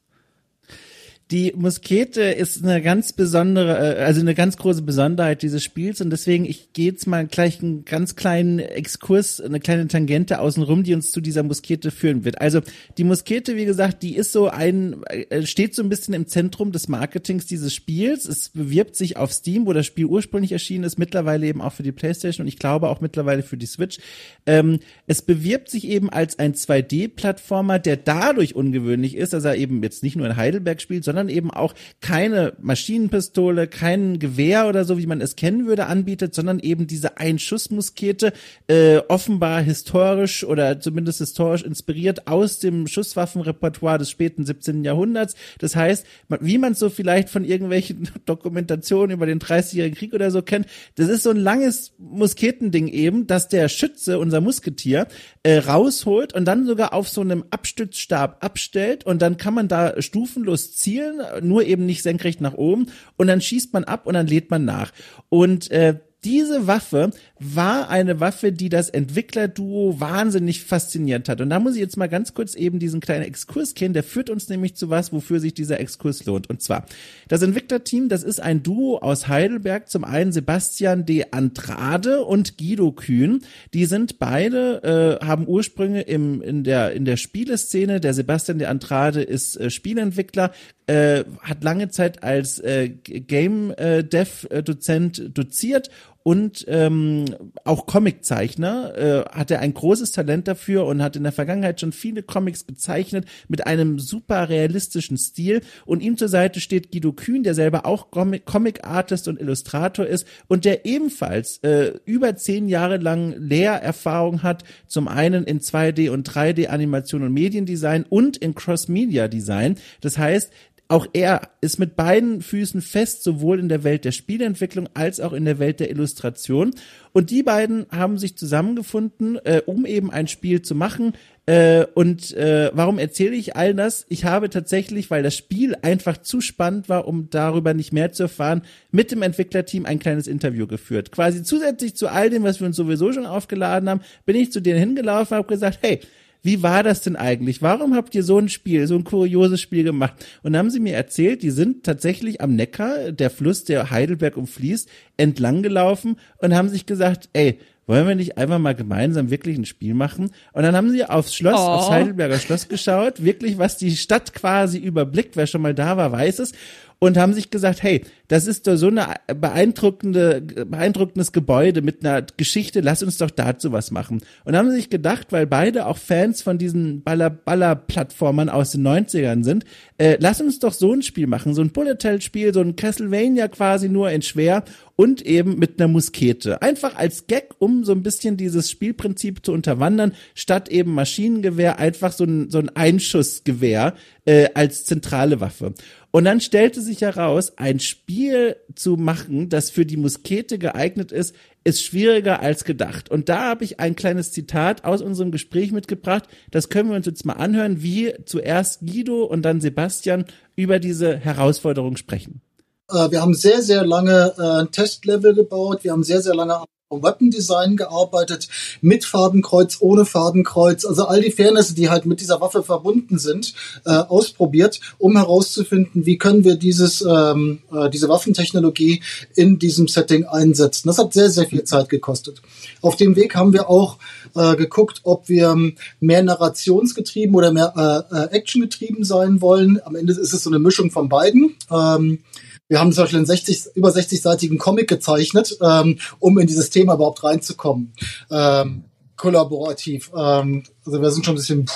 Die Muskete ist eine ganz besondere, äh, also eine ganz große Besonderheit dieses Spiels und deswegen, ich gehe jetzt mal gleich einen ganz kleinen Exkurs, eine kleine Tangente außenrum, die uns zu dieser Muskete führen wird. Also die Muskete, wie gesagt, die ist so ein, äh, steht so ein bisschen im Zentrum des Marketings dieses Spiels. Es bewirbt sich auf Steam, wo das Spiel ursprünglich erschienen ist, mittlerweile eben auch für die Playstation und ich glaube auch mittlerweile für die Switch. Ähm, es bewirbt sich eben als ein 2D-Plattformer, der dadurch ungewöhnlich ist, dass er eben jetzt nicht nur in Heidelberg spielt, sondern sondern eben auch keine Maschinenpistole, kein Gewehr oder so, wie man es kennen würde, anbietet, sondern eben diese Einschussmuskete, äh, offenbar historisch oder zumindest historisch inspiriert aus dem Schusswaffenrepertoire des späten 17. Jahrhunderts. Das heißt, wie man so vielleicht von irgendwelchen Dokumentationen über den 30-jährigen Krieg oder so kennt, das ist so ein langes Musketending eben, dass der Schütze, unser Musketier, äh, rausholt und dann sogar auf so einem Abstützstab abstellt und dann kann man da stufenlos zielen nur eben nicht senkrecht nach oben und dann schießt man ab und dann lädt man nach. Und äh, diese Waffe war eine Waffe, die das Entwicklerduo wahnsinnig fasziniert hat. Und da muss ich jetzt mal ganz kurz eben diesen kleinen Exkurs kennen, der führt uns nämlich zu was, wofür sich dieser Exkurs lohnt. Und zwar, das Entwicklerteam, das ist ein Duo aus Heidelberg, zum einen Sebastian de Andrade und Guido Kühn. Die sind beide, äh, haben Ursprünge im, in, der, in der Spieleszene. Der Sebastian de Andrade ist äh, Spielentwickler, äh, hat lange Zeit als äh, Game äh, Dev Dozent doziert und ähm, auch Comiczeichner, äh, hat er ein großes Talent dafür und hat in der Vergangenheit schon viele Comics gezeichnet mit einem super realistischen Stil. Und ihm zur Seite steht Guido Kühn, der selber auch Comic-Artist und Illustrator ist und der ebenfalls äh, über zehn Jahre lang Lehrerfahrung hat, zum einen in 2D und 3D Animation und Mediendesign und in Cross-Media-Design. Das heißt, auch er ist mit beiden Füßen fest, sowohl in der Welt der Spieleentwicklung als auch in der Welt der Illustration. Und die beiden haben sich zusammengefunden, äh, um eben ein Spiel zu machen. Äh, und äh, warum erzähle ich all das? Ich habe tatsächlich, weil das Spiel einfach zu spannend war, um darüber nicht mehr zu erfahren, mit dem Entwicklerteam ein kleines Interview geführt. Quasi zusätzlich zu all dem, was wir uns sowieso schon aufgeladen haben, bin ich zu denen hingelaufen und habe gesagt, hey, wie war das denn eigentlich? Warum habt ihr so ein Spiel, so ein kurioses Spiel gemacht? Und dann haben sie mir erzählt, die sind tatsächlich am Neckar, der Fluss, der Heidelberg umfließt, entlang gelaufen und haben sich gesagt, ey, wollen wir nicht einfach mal gemeinsam wirklich ein Spiel machen? Und dann haben sie aufs Schloss, oh. aufs Heidelberger Schloss geschaut, wirklich, was die Stadt quasi überblickt, wer schon mal da war, weiß es und haben sich gesagt, hey, das ist doch so eine beeindruckende, beeindruckendes Gebäude mit einer Geschichte, lass uns doch dazu was machen. Und haben sich gedacht, weil beide auch Fans von diesen Baller-Baller-Plattformern aus den 90ern sind, äh, lass uns doch so ein Spiel machen, so ein Bullet-Hell-Spiel, so ein Castlevania quasi nur in schwer und eben mit einer Muskete. Einfach als Gag, um so ein bisschen dieses Spielprinzip zu unterwandern, statt eben Maschinengewehr einfach so ein, so ein Einschussgewehr äh, als zentrale Waffe. Und dann stellte sich heraus, ein Spiel zu machen, das für die Muskete geeignet ist, ist schwieriger als gedacht. Und da habe ich ein kleines Zitat aus unserem Gespräch mitgebracht. Das können wir uns jetzt mal anhören, wie zuerst Guido und dann Sebastian über diese Herausforderung sprechen. Äh, wir haben sehr, sehr lange äh, Testlevel gebaut. Wir haben sehr, sehr lange Weapon-Design gearbeitet, mit Fadenkreuz, ohne Fadenkreuz, also all die Fairness, die halt mit dieser Waffe verbunden sind, äh, ausprobiert, um herauszufinden, wie können wir dieses, ähm, äh, diese Waffentechnologie in diesem Setting einsetzen. Das hat sehr, sehr viel Zeit gekostet. Auf dem Weg haben wir auch äh, geguckt, ob wir mehr narrationsgetrieben oder mehr äh, äh actiongetrieben sein wollen. Am Ende ist es so eine Mischung von beiden. Ähm, wir haben zum Beispiel einen 60, über 60-seitigen Comic gezeichnet, ähm, um in dieses Thema überhaupt reinzukommen. Ähm, kollaborativ. Ähm, also wir sind schon ein bisschen.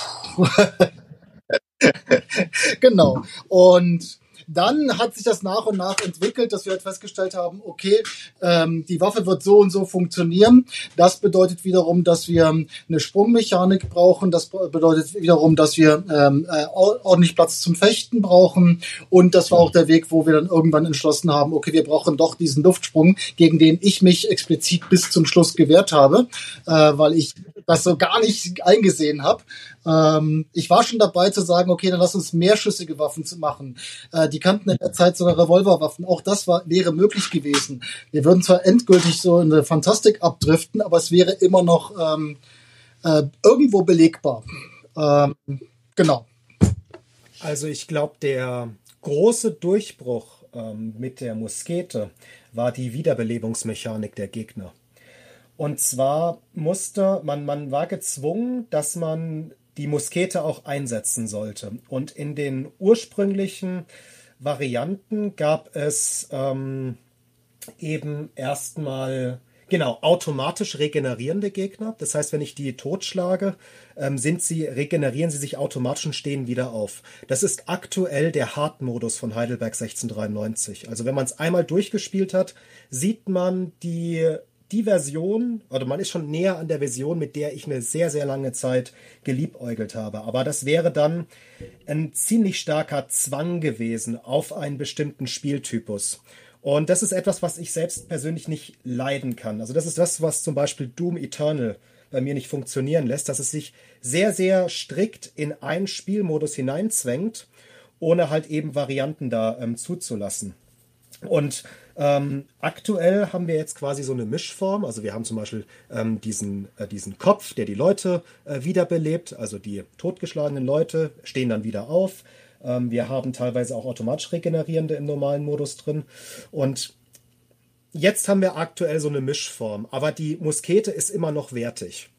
genau. Und dann hat sich das nach und nach entwickelt, dass wir halt festgestellt haben, okay, ähm, die Waffe wird so und so funktionieren. Das bedeutet wiederum, dass wir eine Sprungmechanik brauchen. Das bedeutet wiederum, dass wir ähm, äh, ordentlich Platz zum Fechten brauchen. Und das war auch der Weg, wo wir dann irgendwann entschlossen haben, okay, wir brauchen doch diesen Luftsprung, gegen den ich mich explizit bis zum Schluss gewehrt habe, äh, weil ich das so gar nicht eingesehen habe. Ähm, ich war schon dabei zu sagen, okay, dann lass uns mehrschüssige Waffen zu machen. Äh, die kannten in der Zeit sogar Revolverwaffen. Auch das war, wäre möglich gewesen. Wir würden zwar endgültig so in eine Fantastik abdriften, aber es wäre immer noch ähm, äh, irgendwo belegbar. Ähm, genau. Also ich glaube, der große Durchbruch ähm, mit der Muskete war die Wiederbelebungsmechanik der Gegner. Und zwar musste man, man war gezwungen, dass man die Muskete auch einsetzen sollte. Und in den ursprünglichen Varianten gab es ähm, eben erstmal genau automatisch regenerierende Gegner. Das heißt, wenn ich die totschlage, ähm, sind sie regenerieren sie sich automatisch und stehen wieder auf. Das ist aktuell der Hard-Modus von Heidelberg 1693. Also wenn man es einmal durchgespielt hat, sieht man die die Version, oder man ist schon näher an der Version, mit der ich eine sehr, sehr lange Zeit geliebäugelt habe. Aber das wäre dann ein ziemlich starker Zwang gewesen auf einen bestimmten Spieltypus. Und das ist etwas, was ich selbst persönlich nicht leiden kann. Also das ist das, was zum Beispiel Doom Eternal bei mir nicht funktionieren lässt, dass es sich sehr, sehr strikt in einen Spielmodus hineinzwängt, ohne halt eben Varianten da ähm, zuzulassen. Und ähm, aktuell haben wir jetzt quasi so eine Mischform. Also wir haben zum Beispiel ähm, diesen, äh, diesen Kopf, der die Leute äh, wiederbelebt. Also die totgeschlagenen Leute stehen dann wieder auf. Ähm, wir haben teilweise auch automatisch regenerierende im normalen Modus drin. Und jetzt haben wir aktuell so eine Mischform. Aber die Muskete ist immer noch wertig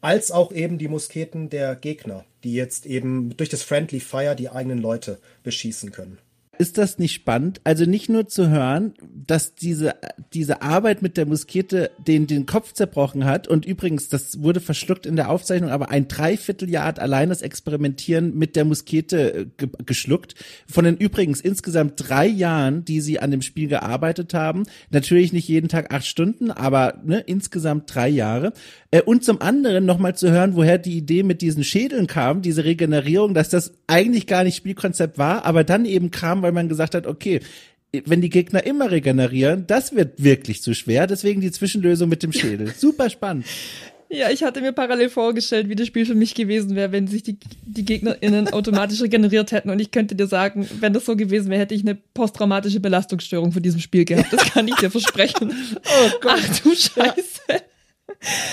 als auch eben die Musketen der Gegner, die jetzt eben durch das Friendly Fire die eigenen Leute beschießen können ist das nicht spannend? Also nicht nur zu hören, dass diese, diese Arbeit mit der Muskete den, den Kopf zerbrochen hat und übrigens, das wurde verschluckt in der Aufzeichnung, aber ein Dreivierteljahr hat allein das Experimentieren mit der Muskete äh, ge geschluckt. Von den übrigens insgesamt drei Jahren, die sie an dem Spiel gearbeitet haben, natürlich nicht jeden Tag acht Stunden, aber ne, insgesamt drei Jahre. Äh, und zum anderen nochmal zu hören, woher die Idee mit diesen Schädeln kam, diese Regenerierung, dass das eigentlich gar nicht Spielkonzept war, aber dann eben kam, weil man gesagt hat, okay, wenn die Gegner immer regenerieren, das wird wirklich zu schwer. Deswegen die Zwischenlösung mit dem Schädel. Super spannend. Ja, ich hatte mir parallel vorgestellt, wie das Spiel für mich gewesen wäre, wenn sich die, die GegnerInnen automatisch regeneriert hätten. Und ich könnte dir sagen, wenn das so gewesen wäre, hätte ich eine posttraumatische Belastungsstörung von diesem Spiel gehabt. Das kann ich dir versprechen. oh Gott. Ach du Scheiße. Ja.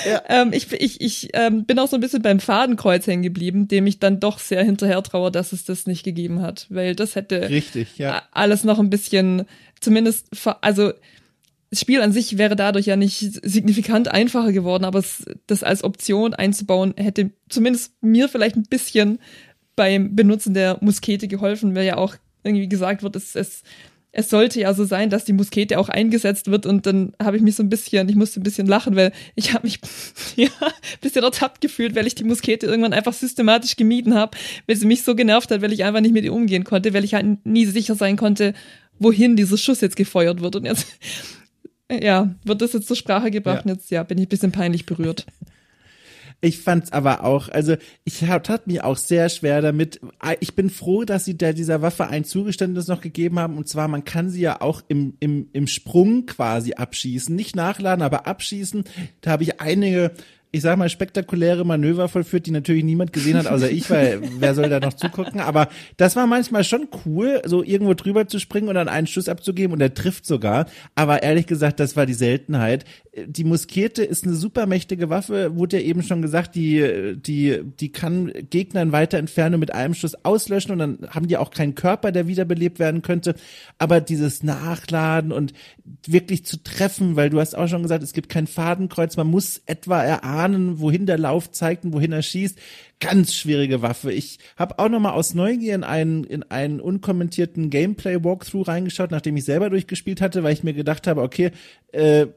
Ja. Ähm, ich ich, ich ähm, bin auch so ein bisschen beim Fadenkreuz hängen geblieben, dem ich dann doch sehr hinterher traue, dass es das nicht gegeben hat, weil das hätte Richtig, ja. alles noch ein bisschen, zumindest, also das Spiel an sich wäre dadurch ja nicht signifikant einfacher geworden, aber es, das als Option einzubauen hätte zumindest mir vielleicht ein bisschen beim Benutzen der Muskete geholfen, weil ja auch irgendwie gesagt wird, es, es es sollte ja so sein, dass die Muskete auch eingesetzt wird und dann habe ich mich so ein bisschen, ich musste ein bisschen lachen, weil ich habe mich ja ein bisschen ertappt gefühlt, weil ich die Muskete irgendwann einfach systematisch gemieden habe, weil sie mich so genervt hat, weil ich einfach nicht mit ihr umgehen konnte, weil ich halt nie sicher sein konnte, wohin dieser Schuss jetzt gefeuert wird und jetzt ja, wird das jetzt zur Sprache gebracht ja. und jetzt ja, bin ich ein bisschen peinlich berührt. Ich fand's aber auch, also ich tat mir auch sehr schwer damit. Ich bin froh, dass sie da dieser Waffe ein Zugeständnis noch gegeben haben. Und zwar, man kann sie ja auch im, im, im Sprung quasi abschießen. Nicht nachladen, aber abschießen. Da habe ich einige ich sag mal, spektakuläre Manöver vollführt, die natürlich niemand gesehen hat, außer ich, weil wer soll da noch zugucken? Aber das war manchmal schon cool, so irgendwo drüber zu springen und dann einen Schuss abzugeben und er trifft sogar. Aber ehrlich gesagt, das war die Seltenheit. Die Muskete ist eine super mächtige Waffe, wurde ja eben schon gesagt, die, die, die kann Gegner in weiter Entfernung mit einem Schuss auslöschen und dann haben die auch keinen Körper, der wiederbelebt werden könnte. Aber dieses Nachladen und wirklich zu treffen, weil du hast auch schon gesagt, es gibt kein Fadenkreuz, man muss etwa erahnen, ahnen, wohin der Lauf zeigt und wohin er schießt. Ganz schwierige Waffe. Ich habe auch nochmal aus Neugier in einen, in einen unkommentierten Gameplay-Walkthrough reingeschaut, nachdem ich selber durchgespielt hatte, weil ich mir gedacht habe, okay, äh,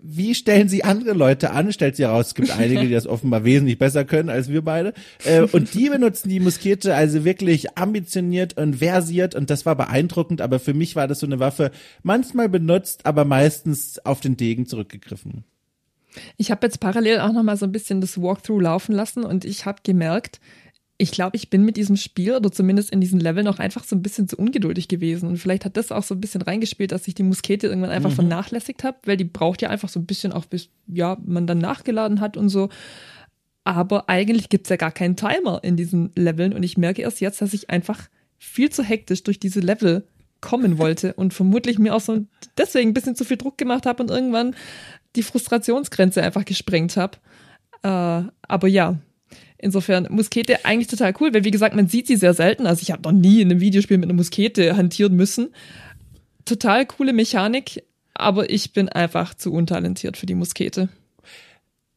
wie stellen sie andere Leute an? Stellt sie heraus, es gibt einige, die das offenbar wesentlich besser können als wir beide. Äh, und die benutzen die Muskete also wirklich ambitioniert und versiert und das war beeindruckend, aber für mich war das so eine Waffe manchmal benutzt, aber meistens auf den Degen zurückgegriffen. Ich habe jetzt parallel auch noch mal so ein bisschen das Walkthrough laufen lassen und ich habe gemerkt, ich glaube, ich bin mit diesem Spiel oder zumindest in diesen Leveln auch einfach so ein bisschen zu ungeduldig gewesen. Und vielleicht hat das auch so ein bisschen reingespielt, dass ich die Muskete irgendwann einfach mhm. vernachlässigt habe, weil die braucht ja einfach so ein bisschen auch bis, ja, man dann nachgeladen hat und so. Aber eigentlich gibt's ja gar keinen Timer in diesen Leveln und ich merke erst jetzt, dass ich einfach viel zu hektisch durch diese Level kommen wollte und vermutlich mir auch so deswegen ein bisschen zu viel Druck gemacht habe und irgendwann die Frustrationsgrenze einfach gesprengt habe. Äh, aber ja, insofern Muskete eigentlich total cool, weil wie gesagt, man sieht sie sehr selten. Also ich habe noch nie in einem Videospiel mit einer Muskete hantieren müssen. Total coole Mechanik, aber ich bin einfach zu untalentiert für die Muskete.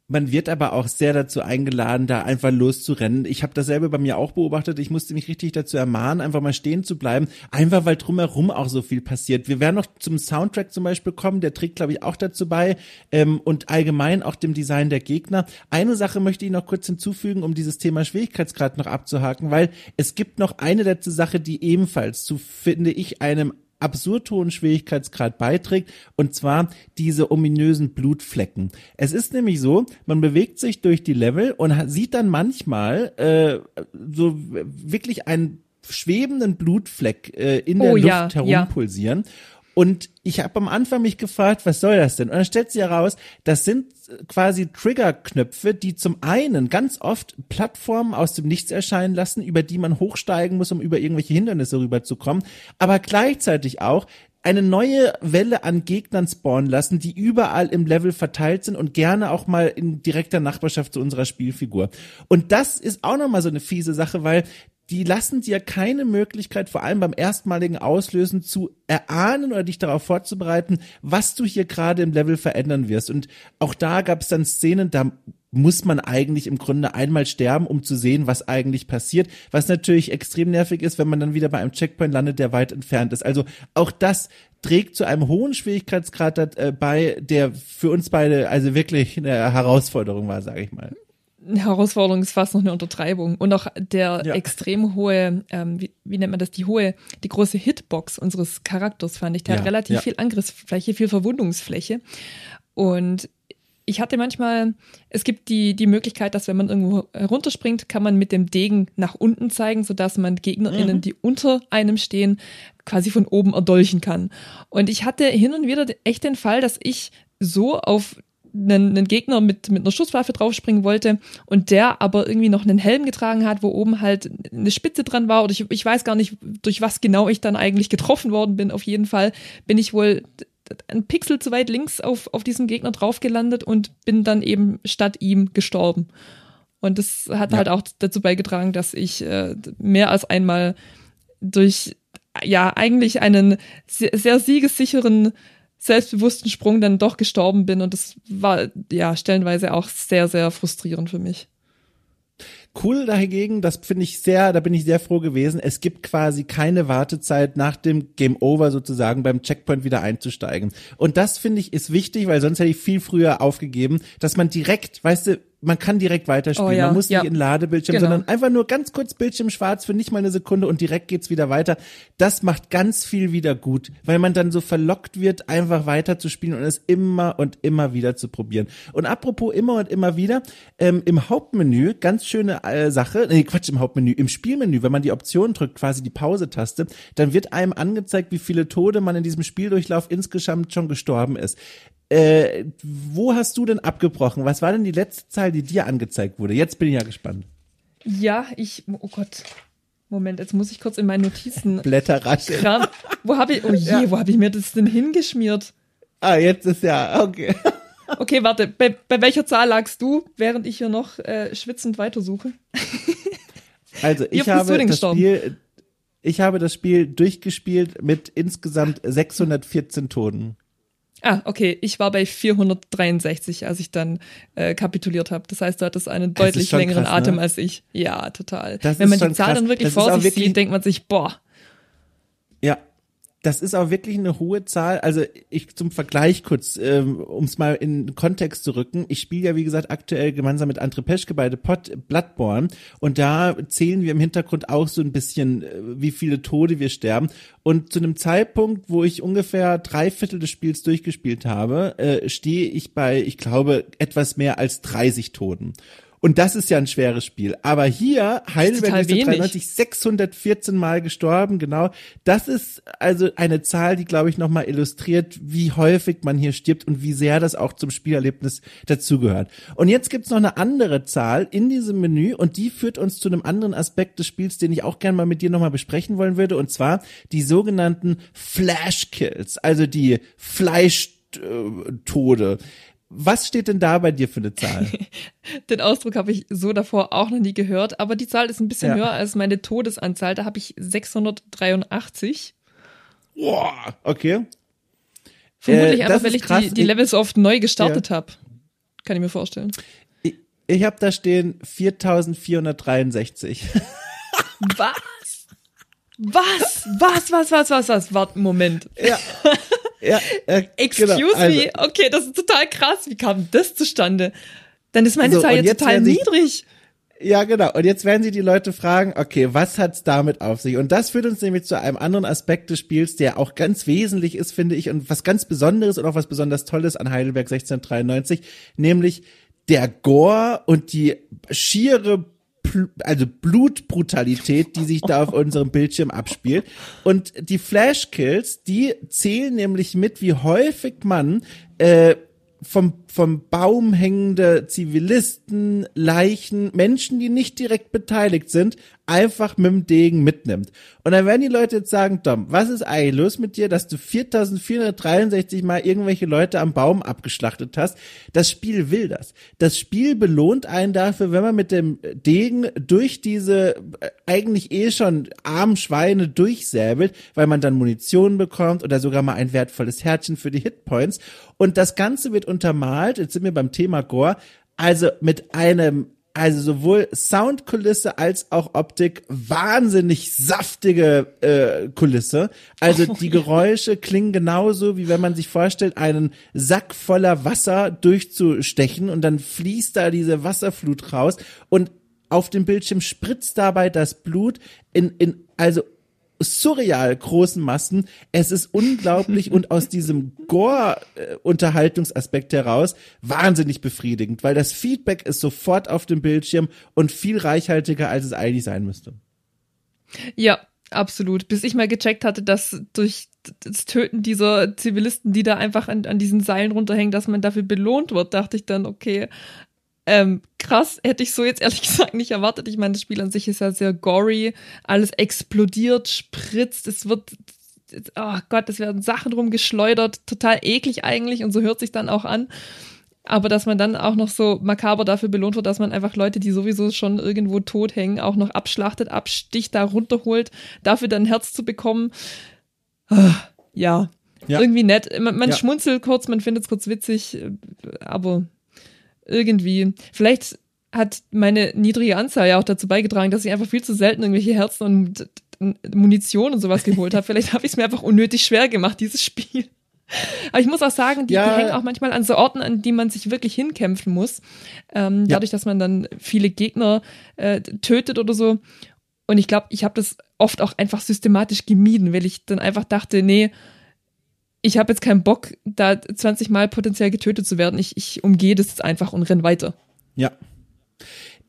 Man wird aber auch sehr dazu eingeladen, da einfach loszurennen. Ich habe dasselbe bei mir auch beobachtet. Ich musste mich richtig dazu ermahnen, einfach mal stehen zu bleiben, einfach weil drumherum auch so viel passiert. Wir werden noch zum Soundtrack zum Beispiel kommen, der trägt, glaube ich, auch dazu bei ähm, und allgemein auch dem Design der Gegner. Eine Sache möchte ich noch kurz hinzufügen, um dieses Thema Schwierigkeitsgrad noch abzuhaken, weil es gibt noch eine letzte Sache, die ebenfalls zu, finde ich, einem absurd hohen Schwierigkeitsgrad beiträgt, und zwar diese ominösen Blutflecken. Es ist nämlich so, man bewegt sich durch die Level und sieht dann manchmal äh, so wirklich einen schwebenden Blutfleck äh, in der oh, Luft ja, herumpulsieren. Ja. Und ich habe am Anfang mich gefragt, was soll das denn? Und dann stellt sich heraus, das sind quasi Triggerknöpfe, die zum einen ganz oft Plattformen aus dem Nichts erscheinen lassen, über die man hochsteigen muss, um über irgendwelche Hindernisse rüberzukommen, aber gleichzeitig auch eine neue Welle an Gegnern spawnen lassen, die überall im Level verteilt sind und gerne auch mal in direkter Nachbarschaft zu unserer Spielfigur. Und das ist auch nochmal so eine fiese Sache, weil die lassen dir keine Möglichkeit, vor allem beim erstmaligen Auslösen, zu erahnen oder dich darauf vorzubereiten, was du hier gerade im Level verändern wirst. Und auch da gab es dann Szenen, da muss man eigentlich im Grunde einmal sterben, um zu sehen, was eigentlich passiert. Was natürlich extrem nervig ist, wenn man dann wieder bei einem Checkpoint landet, der weit entfernt ist. Also auch das trägt zu einem hohen Schwierigkeitsgrad äh, bei, der für uns beide also wirklich eine Herausforderung war, sage ich mal. Herausforderung ist fast noch eine Untertreibung. Und auch der ja. extrem hohe, ähm, wie, wie, nennt man das, die hohe, die große Hitbox unseres Charakters fand ich. Der ja, hat relativ ja. viel Angriffsfläche, viel Verwundungsfläche. Und ich hatte manchmal, es gibt die, die Möglichkeit, dass wenn man irgendwo runterspringt, kann man mit dem Degen nach unten zeigen, sodass man GegnerInnen, mhm. die unter einem stehen, quasi von oben erdolchen kann. Und ich hatte hin und wieder echt den Fall, dass ich so auf einen, einen Gegner mit, mit einer Schusswaffe draufspringen wollte und der aber irgendwie noch einen Helm getragen hat, wo oben halt eine Spitze dran war oder ich, ich weiß gar nicht, durch was genau ich dann eigentlich getroffen worden bin. Auf jeden Fall bin ich wohl ein Pixel zu weit links auf, auf diesem Gegner drauf gelandet und bin dann eben statt ihm gestorben. Und das hat ja. halt auch dazu beigetragen, dass ich äh, mehr als einmal durch ja eigentlich einen sehr, sehr siegessicheren selbstbewussten Sprung dann doch gestorben bin und das war ja stellenweise auch sehr, sehr frustrierend für mich. Cool dagegen, das finde ich sehr, da bin ich sehr froh gewesen. Es gibt quasi keine Wartezeit nach dem Game Over sozusagen beim Checkpoint wieder einzusteigen. Und das finde ich ist wichtig, weil sonst hätte ich viel früher aufgegeben, dass man direkt, weißt du, man kann direkt weiterspielen. Oh, ja. Man muss nicht ja. in Ladebildschirm, genau. sondern einfach nur ganz kurz Bildschirm schwarz für nicht mal eine Sekunde und direkt geht's wieder weiter. Das macht ganz viel wieder gut, weil man dann so verlockt wird, einfach weiter zu spielen und es immer und immer wieder zu probieren. Und apropos immer und immer wieder, ähm, im Hauptmenü, ganz schöne äh, Sache, nee, Quatsch, im Hauptmenü, im Spielmenü, wenn man die Option drückt, quasi die Pause-Taste, dann wird einem angezeigt, wie viele Tode man in diesem Spieldurchlauf insgesamt schon gestorben ist. Äh, wo hast du denn abgebrochen? Was war denn die letzte Zahl, die dir angezeigt wurde? Jetzt bin ich ja gespannt. Ja, ich, oh Gott. Moment, jetzt muss ich kurz in meinen Notizen. Blätter rascheln. Kram. Wo habe ich, oh je, ja. wo habe ich mir das denn hingeschmiert? Ah, jetzt ist ja, okay. Okay, warte, bei, bei welcher Zahl lagst du, während ich hier noch äh, schwitzend weitersuche? Also, ich habe das Spiel, ich habe das Spiel durchgespielt mit insgesamt 614 Toten. Ah, okay. Ich war bei 463, als ich dann äh, kapituliert habe. Das heißt, du hattest einen deutlich längeren krass, Atem ne? als ich. Ja, total. Das Wenn man die Zahl krass. dann wirklich das vor sich wirklich sieht, denkt man sich, boah. Das ist auch wirklich eine hohe Zahl. Also ich zum Vergleich kurz, ähm, um es mal in Kontext zu rücken. Ich spiele ja, wie gesagt, aktuell gemeinsam mit Andre Peschke bei The Pot Bloodborne und da zählen wir im Hintergrund auch so ein bisschen, äh, wie viele Tode wir sterben. Und zu einem Zeitpunkt, wo ich ungefähr drei Viertel des Spiels durchgespielt habe, äh, stehe ich bei, ich glaube, etwas mehr als 30 Toten. Und das ist ja ein schweres Spiel. Aber hier, Heidelberg 1993, 614 Mal gestorben, genau. Das ist also eine Zahl, die, glaube ich, nochmal illustriert, wie häufig man hier stirbt und wie sehr das auch zum Spielerlebnis dazugehört. Und jetzt gibt's noch eine andere Zahl in diesem Menü und die führt uns zu einem anderen Aspekt des Spiels, den ich auch gerne mal mit dir nochmal besprechen wollen würde, und zwar die sogenannten Flash Kills, also die Fleischtode. Was steht denn da bei dir für eine Zahl? Den Ausdruck habe ich so davor auch noch nie gehört, aber die Zahl ist ein bisschen ja. höher als meine Todesanzahl. Da habe ich 683. Boah, okay. Vermutlich äh, einfach, weil ich die, die Levels oft neu gestartet ja. habe. Kann ich mir vorstellen. Ich, ich habe da stehen 4463. Was? Was? Was, was, was, was, was? Warte, Moment. Ja. ja, äh, Excuse genau, also. me? Okay, das ist total krass. Wie kam das zustande? Dann ist meine so, Zahl jetzt total niedrig. Ja, genau. Und jetzt werden sie die Leute fragen, okay, was hat's damit auf sich? Und das führt uns nämlich zu einem anderen Aspekt des Spiels, der auch ganz wesentlich ist, finde ich, und was ganz Besonderes und auch was besonders Tolles an Heidelberg 1693, nämlich der Gore und die schiere also Blutbrutalität, die sich da auf unserem Bildschirm abspielt. Und die Flashkills, die zählen nämlich mit, wie häufig man äh, vom, vom Baum hängende Zivilisten, Leichen, Menschen, die nicht direkt beteiligt sind, einfach mit dem Degen mitnimmt. Und dann werden die Leute jetzt sagen, Dom, was ist eigentlich los mit dir, dass du 4463 mal irgendwelche Leute am Baum abgeschlachtet hast? Das Spiel will das. Das Spiel belohnt einen dafür, wenn man mit dem Degen durch diese äh, eigentlich eh schon armen Schweine durchsäbelt, weil man dann Munition bekommt oder sogar mal ein wertvolles Herzchen für die Hitpoints. Und das Ganze wird untermalt, jetzt sind wir beim Thema Gore, also mit einem also sowohl Soundkulisse als auch Optik wahnsinnig saftige äh, Kulisse. Also oh, die Geräusche klingen genauso, wie wenn man sich vorstellt, einen Sack voller Wasser durchzustechen und dann fließt da diese Wasserflut raus. Und auf dem Bildschirm spritzt dabei das Blut in, in also surreal großen Massen. Es ist unglaublich und aus diesem Gore-Unterhaltungsaspekt heraus wahnsinnig befriedigend, weil das Feedback ist sofort auf dem Bildschirm und viel reichhaltiger, als es eigentlich sein müsste. Ja, absolut. Bis ich mal gecheckt hatte, dass durch das Töten dieser Zivilisten, die da einfach an, an diesen Seilen runterhängen, dass man dafür belohnt wird, dachte ich dann, okay, ähm, krass, hätte ich so jetzt ehrlich gesagt nicht erwartet. Ich meine, das Spiel an sich ist ja sehr gory, alles explodiert, spritzt, es wird, oh Gott, es werden Sachen rumgeschleudert, total eklig eigentlich und so hört sich dann auch an. Aber dass man dann auch noch so makaber dafür belohnt wird, dass man einfach Leute, die sowieso schon irgendwo tot hängen, auch noch abschlachtet, absticht, da runterholt, dafür dann ein Herz zu bekommen. Ah, ja, ja. irgendwie nett. Man, man ja. schmunzelt kurz, man findet es kurz witzig, aber irgendwie. Vielleicht hat meine niedrige Anzahl ja auch dazu beigetragen, dass ich einfach viel zu selten irgendwelche Herzen und Munition und sowas geholt habe. Vielleicht habe ich es mir einfach unnötig schwer gemacht, dieses Spiel. Aber ich muss auch sagen, die, ja. die, hängen auch manchmal an so Orten, an die man sich wirklich hinkämpfen muss. Ähm, dadurch, dass man dann viele Gegner äh, tötet oder so. Und ich glaube, ich habe das oft auch einfach systematisch gemieden, weil ich dann einfach dachte, nee, ich habe jetzt keinen Bock, da 20 Mal potenziell getötet zu werden. Ich, ich umgehe das jetzt einfach und renn weiter. Ja.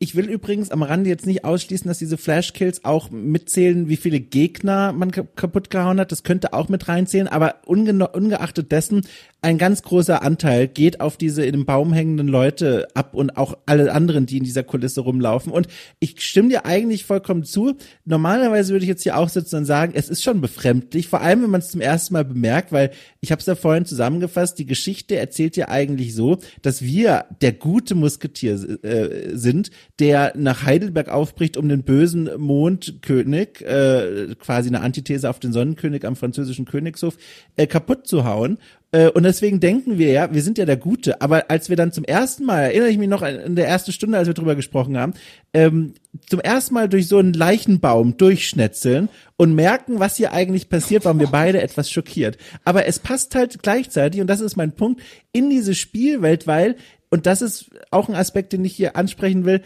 Ich will übrigens am Rande jetzt nicht ausschließen, dass diese Flashkills auch mitzählen, wie viele Gegner man kaputt gehauen hat. Das könnte auch mit reinzählen, aber unge ungeachtet dessen ein ganz großer Anteil geht auf diese in dem Baum hängenden Leute ab und auch alle anderen, die in dieser Kulisse rumlaufen. Und ich stimme dir eigentlich vollkommen zu. Normalerweise würde ich jetzt hier auch sitzen und sagen, es ist schon befremdlich, vor allem wenn man es zum ersten Mal bemerkt, weil ich habe es ja vorhin zusammengefasst, die Geschichte erzählt ja eigentlich so, dass wir der gute Musketier äh, sind, der nach Heidelberg aufbricht, um den bösen Mondkönig, äh, quasi eine Antithese auf den Sonnenkönig am französischen Königshof, äh, kaputt zu hauen und deswegen denken wir ja, wir sind ja der Gute. Aber als wir dann zum ersten Mal, erinnere ich mich noch in der ersten Stunde, als wir drüber gesprochen haben, ähm, zum ersten Mal durch so einen Leichenbaum durchschnetzeln und merken, was hier eigentlich passiert, waren wir beide etwas schockiert. Aber es passt halt gleichzeitig, und das ist mein Punkt, in diese Spielwelt, weil, und das ist auch ein Aspekt, den ich hier ansprechen will,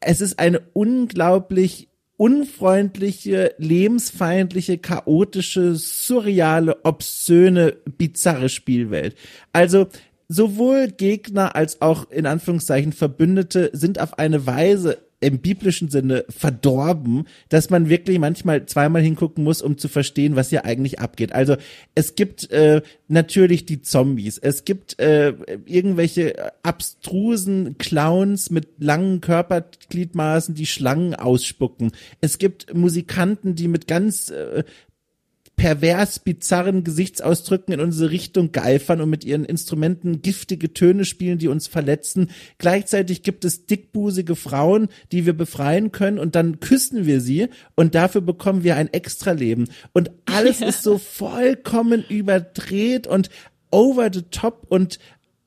es ist eine unglaublich unfreundliche, lebensfeindliche, chaotische, surreale, obszöne, bizarre Spielwelt. Also sowohl Gegner als auch in Anführungszeichen Verbündete sind auf eine Weise im biblischen Sinne verdorben, dass man wirklich manchmal zweimal hingucken muss, um zu verstehen, was hier eigentlich abgeht. Also es gibt äh, natürlich die Zombies, es gibt äh, irgendwelche abstrusen Clowns mit langen Körpergliedmaßen, die Schlangen ausspucken. Es gibt Musikanten, die mit ganz äh, pervers bizarren Gesichtsausdrücken in unsere Richtung geifern und mit ihren Instrumenten giftige Töne spielen, die uns verletzen. Gleichzeitig gibt es dickbusige Frauen, die wir befreien können und dann küssen wir sie und dafür bekommen wir ein Extraleben. Und alles ja. ist so vollkommen überdreht und over the top und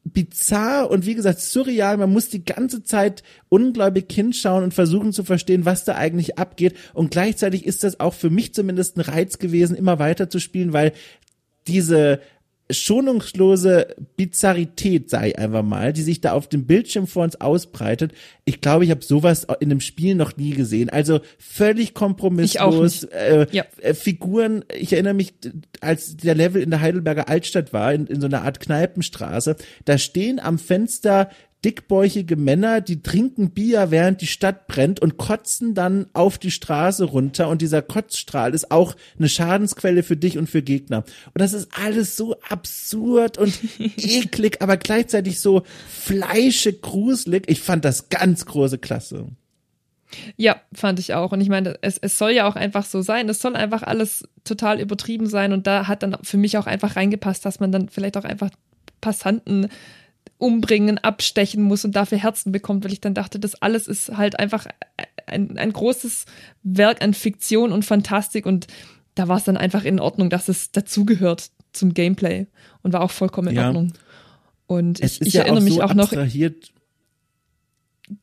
bizarr und wie gesagt surreal. Man muss die ganze Zeit ungläubig hinschauen und versuchen zu verstehen, was da eigentlich abgeht. Und gleichzeitig ist das auch für mich zumindest ein Reiz gewesen, immer weiter zu spielen, weil diese schonungslose Bizarrität, sei einfach mal, die sich da auf dem Bildschirm vor uns ausbreitet. Ich glaube, ich habe sowas in einem Spiel noch nie gesehen. Also völlig kompromisslos. Äh, ja. äh, Figuren, ich erinnere mich, als der Level in der Heidelberger Altstadt war, in, in so einer Art Kneipenstraße, da stehen am Fenster dickbäuchige Männer, die trinken Bier, während die Stadt brennt und kotzen dann auf die Straße runter und dieser Kotzstrahl ist auch eine Schadensquelle für dich und für Gegner. Und das ist alles so absurd und eklig, aber gleichzeitig so fleischig gruselig. Ich fand das ganz große Klasse. Ja, fand ich auch. Und ich meine, es, es soll ja auch einfach so sein. Es soll einfach alles total übertrieben sein. Und da hat dann für mich auch einfach reingepasst, dass man dann vielleicht auch einfach Passanten umbringen, abstechen muss und dafür Herzen bekommt, weil ich dann dachte, das alles ist halt einfach ein, ein großes Werk an Fiktion und Fantastik und da war es dann einfach in Ordnung, dass es dazugehört zum Gameplay und war auch vollkommen in ja. Ordnung. Und ich, ich ja erinnere auch mich so auch noch.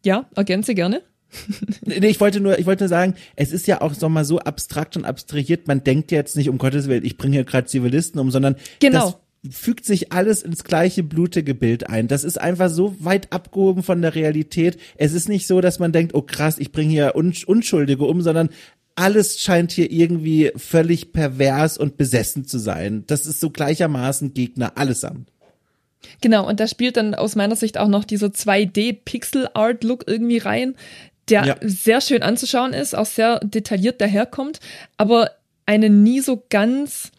Ja, ergänze gerne. nee, ich wollte nur, ich wollte nur sagen, es ist ja auch so mal so abstrakt und abstrahiert. Man denkt jetzt nicht um Gottes Willen, ich bringe hier gerade Zivilisten um, sondern genau. das fügt sich alles ins gleiche blutige Bild ein. Das ist einfach so weit abgehoben von der Realität. Es ist nicht so, dass man denkt, oh krass, ich bringe hier Unschuldige um, sondern alles scheint hier irgendwie völlig pervers und besessen zu sein. Das ist so gleichermaßen Gegner allesamt. Genau, und da spielt dann aus meiner Sicht auch noch dieser 2D-Pixel-Art-Look irgendwie rein, der ja. sehr schön anzuschauen ist, auch sehr detailliert daherkommt, aber einen nie so ganz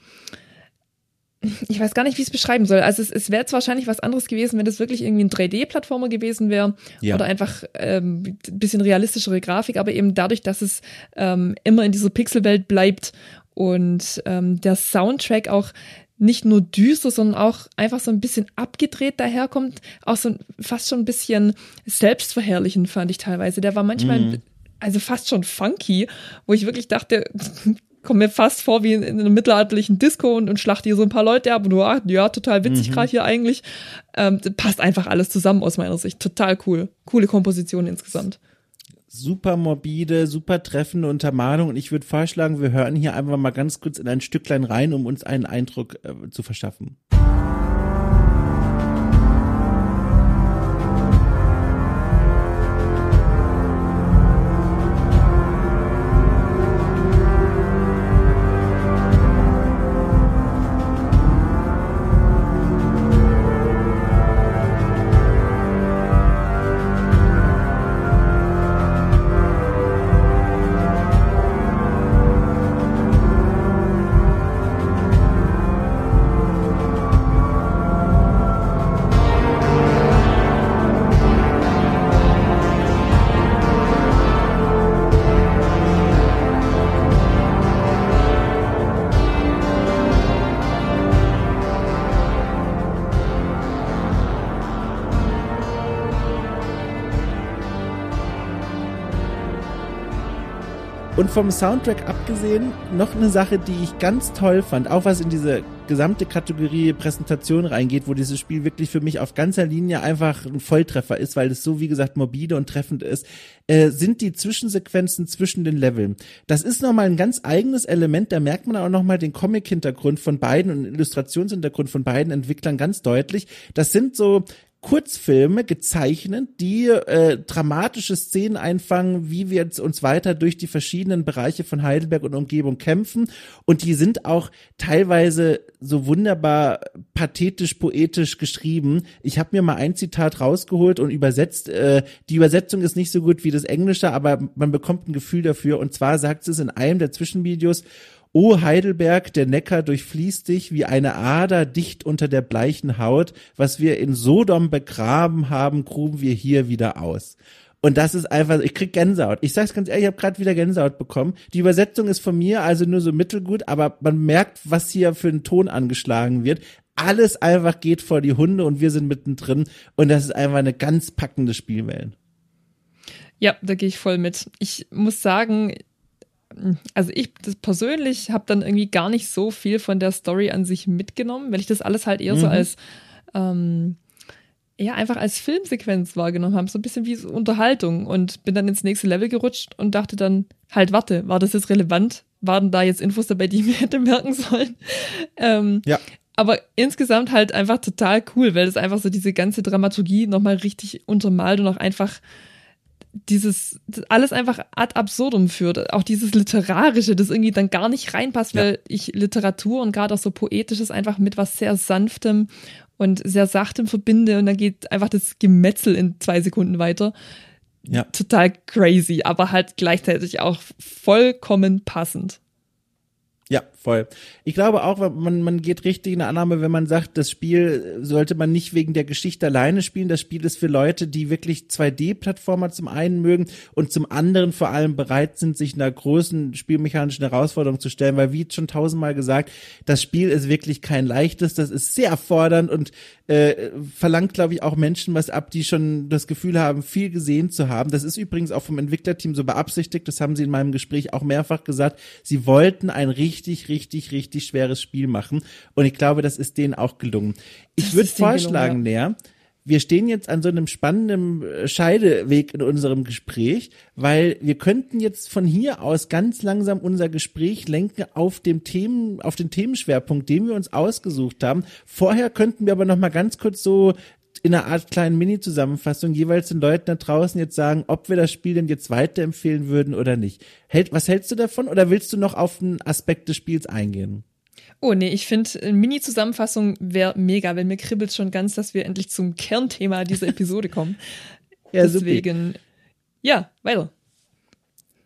ich weiß gar nicht, wie ich es beschreiben soll. Also es, es wäre jetzt wahrscheinlich was anderes gewesen, wenn das wirklich irgendwie ein 3D-Plattformer gewesen wäre ja. oder einfach ähm, bisschen realistischere Grafik, aber eben dadurch, dass es ähm, immer in dieser Pixelwelt bleibt und ähm, der Soundtrack auch nicht nur düster, sondern auch einfach so ein bisschen abgedreht daherkommt, auch so fast schon ein bisschen selbstverherrlichend fand ich teilweise. Der war manchmal mm. also fast schon funky, wo ich wirklich dachte, komme mir fast vor wie in, in einem mittelalterlichen Disco und, und schlachte hier so ein paar Leute ab und du, ah, ja, total witzig mhm. gerade hier eigentlich. Ähm, passt einfach alles zusammen aus meiner Sicht. Total cool. Coole Komposition insgesamt. Super morbide, super treffende Untermalung und ich würde vorschlagen, wir hören hier einfach mal ganz kurz in ein Stücklein rein, um uns einen Eindruck äh, zu verschaffen. Und vom Soundtrack abgesehen, noch eine Sache, die ich ganz toll fand, auch was in diese gesamte Kategorie Präsentation reingeht, wo dieses Spiel wirklich für mich auf ganzer Linie einfach ein Volltreffer ist, weil es so, wie gesagt, morbide und treffend ist, äh, sind die Zwischensequenzen zwischen den Leveln. Das ist nochmal ein ganz eigenes Element, da merkt man auch nochmal den Comic-Hintergrund von beiden und Illustrationshintergrund von beiden Entwicklern ganz deutlich. Das sind so Kurzfilme gezeichnet, die äh, dramatische Szenen einfangen, wie wir uns weiter durch die verschiedenen Bereiche von Heidelberg und Umgebung kämpfen. Und die sind auch teilweise so wunderbar pathetisch, poetisch geschrieben. Ich habe mir mal ein Zitat rausgeholt und übersetzt. Äh, die Übersetzung ist nicht so gut wie das Englische, aber man bekommt ein Gefühl dafür. Und zwar sagt es in einem der Zwischenvideos, O Heidelberg, der Neckar durchfließt dich wie eine Ader dicht unter der bleichen Haut. Was wir in Sodom begraben haben, gruben wir hier wieder aus. Und das ist einfach, ich krieg Gänsehaut. Ich sag's ganz ehrlich, ich habe gerade wieder Gänsehaut bekommen. Die Übersetzung ist von mir also nur so mittelgut, aber man merkt, was hier für ein Ton angeschlagen wird. Alles einfach geht vor die Hunde und wir sind mittendrin. Und das ist einfach eine ganz packende Spielwelt. Ja, da gehe ich voll mit. Ich muss sagen, also ich persönlich habe dann irgendwie gar nicht so viel von der Story an sich mitgenommen, weil ich das alles halt eher mhm. so als ähm, ja einfach als Filmsequenz wahrgenommen habe, so ein bisschen wie so Unterhaltung und bin dann ins nächste Level gerutscht und dachte dann halt warte, war das jetzt relevant? Waren da jetzt Infos dabei, die ich mir hätte merken sollen? Ähm, ja. Aber insgesamt halt einfach total cool, weil das einfach so diese ganze Dramaturgie nochmal richtig untermalt und auch einfach dieses alles einfach ad absurdum führt. Auch dieses Literarische, das irgendwie dann gar nicht reinpasst, ja. weil ich Literatur und gerade auch so Poetisches einfach mit was sehr Sanftem und sehr Sachtem verbinde und dann geht einfach das Gemetzel in zwei Sekunden weiter. Ja. Total crazy, aber halt gleichzeitig auch vollkommen passend. Ja, voll. Ich glaube auch, man, man geht richtig in der Annahme, wenn man sagt, das Spiel sollte man nicht wegen der Geschichte alleine spielen. Das Spiel ist für Leute, die wirklich 2D-Plattformer zum einen mögen und zum anderen vor allem bereit sind, sich einer großen spielmechanischen Herausforderung zu stellen, weil wie schon tausendmal gesagt, das Spiel ist wirklich kein leichtes, das ist sehr fordernd und äh, verlangt, glaube ich, auch Menschen was ab, die schon das Gefühl haben, viel gesehen zu haben. Das ist übrigens auch vom Entwicklerteam so beabsichtigt, das haben sie in meinem Gespräch auch mehrfach gesagt. Sie wollten ein richtig, richtig, richtig schweres Spiel machen und ich glaube, das ist denen auch gelungen. Ich würde vorschlagen, gelungen, ja. Lea, wir stehen jetzt an so einem spannenden äh, Scheideweg in unserem Gespräch, weil wir könnten jetzt von hier aus ganz langsam unser Gespräch lenken auf dem Themen, auf den Themenschwerpunkt, den wir uns ausgesucht haben. Vorher könnten wir aber noch mal ganz kurz so in einer Art kleinen Mini-Zusammenfassung jeweils den Leuten da draußen jetzt sagen, ob wir das Spiel denn jetzt weiterempfehlen würden oder nicht. Hält, was hältst du davon oder willst du noch auf einen Aspekt des Spiels eingehen? Oh nee, ich finde, eine Mini-Zusammenfassung wäre mega, weil mir kribbelt schon ganz, dass wir endlich zum Kernthema dieser Episode kommen. ja, Deswegen, super. ja, weiter.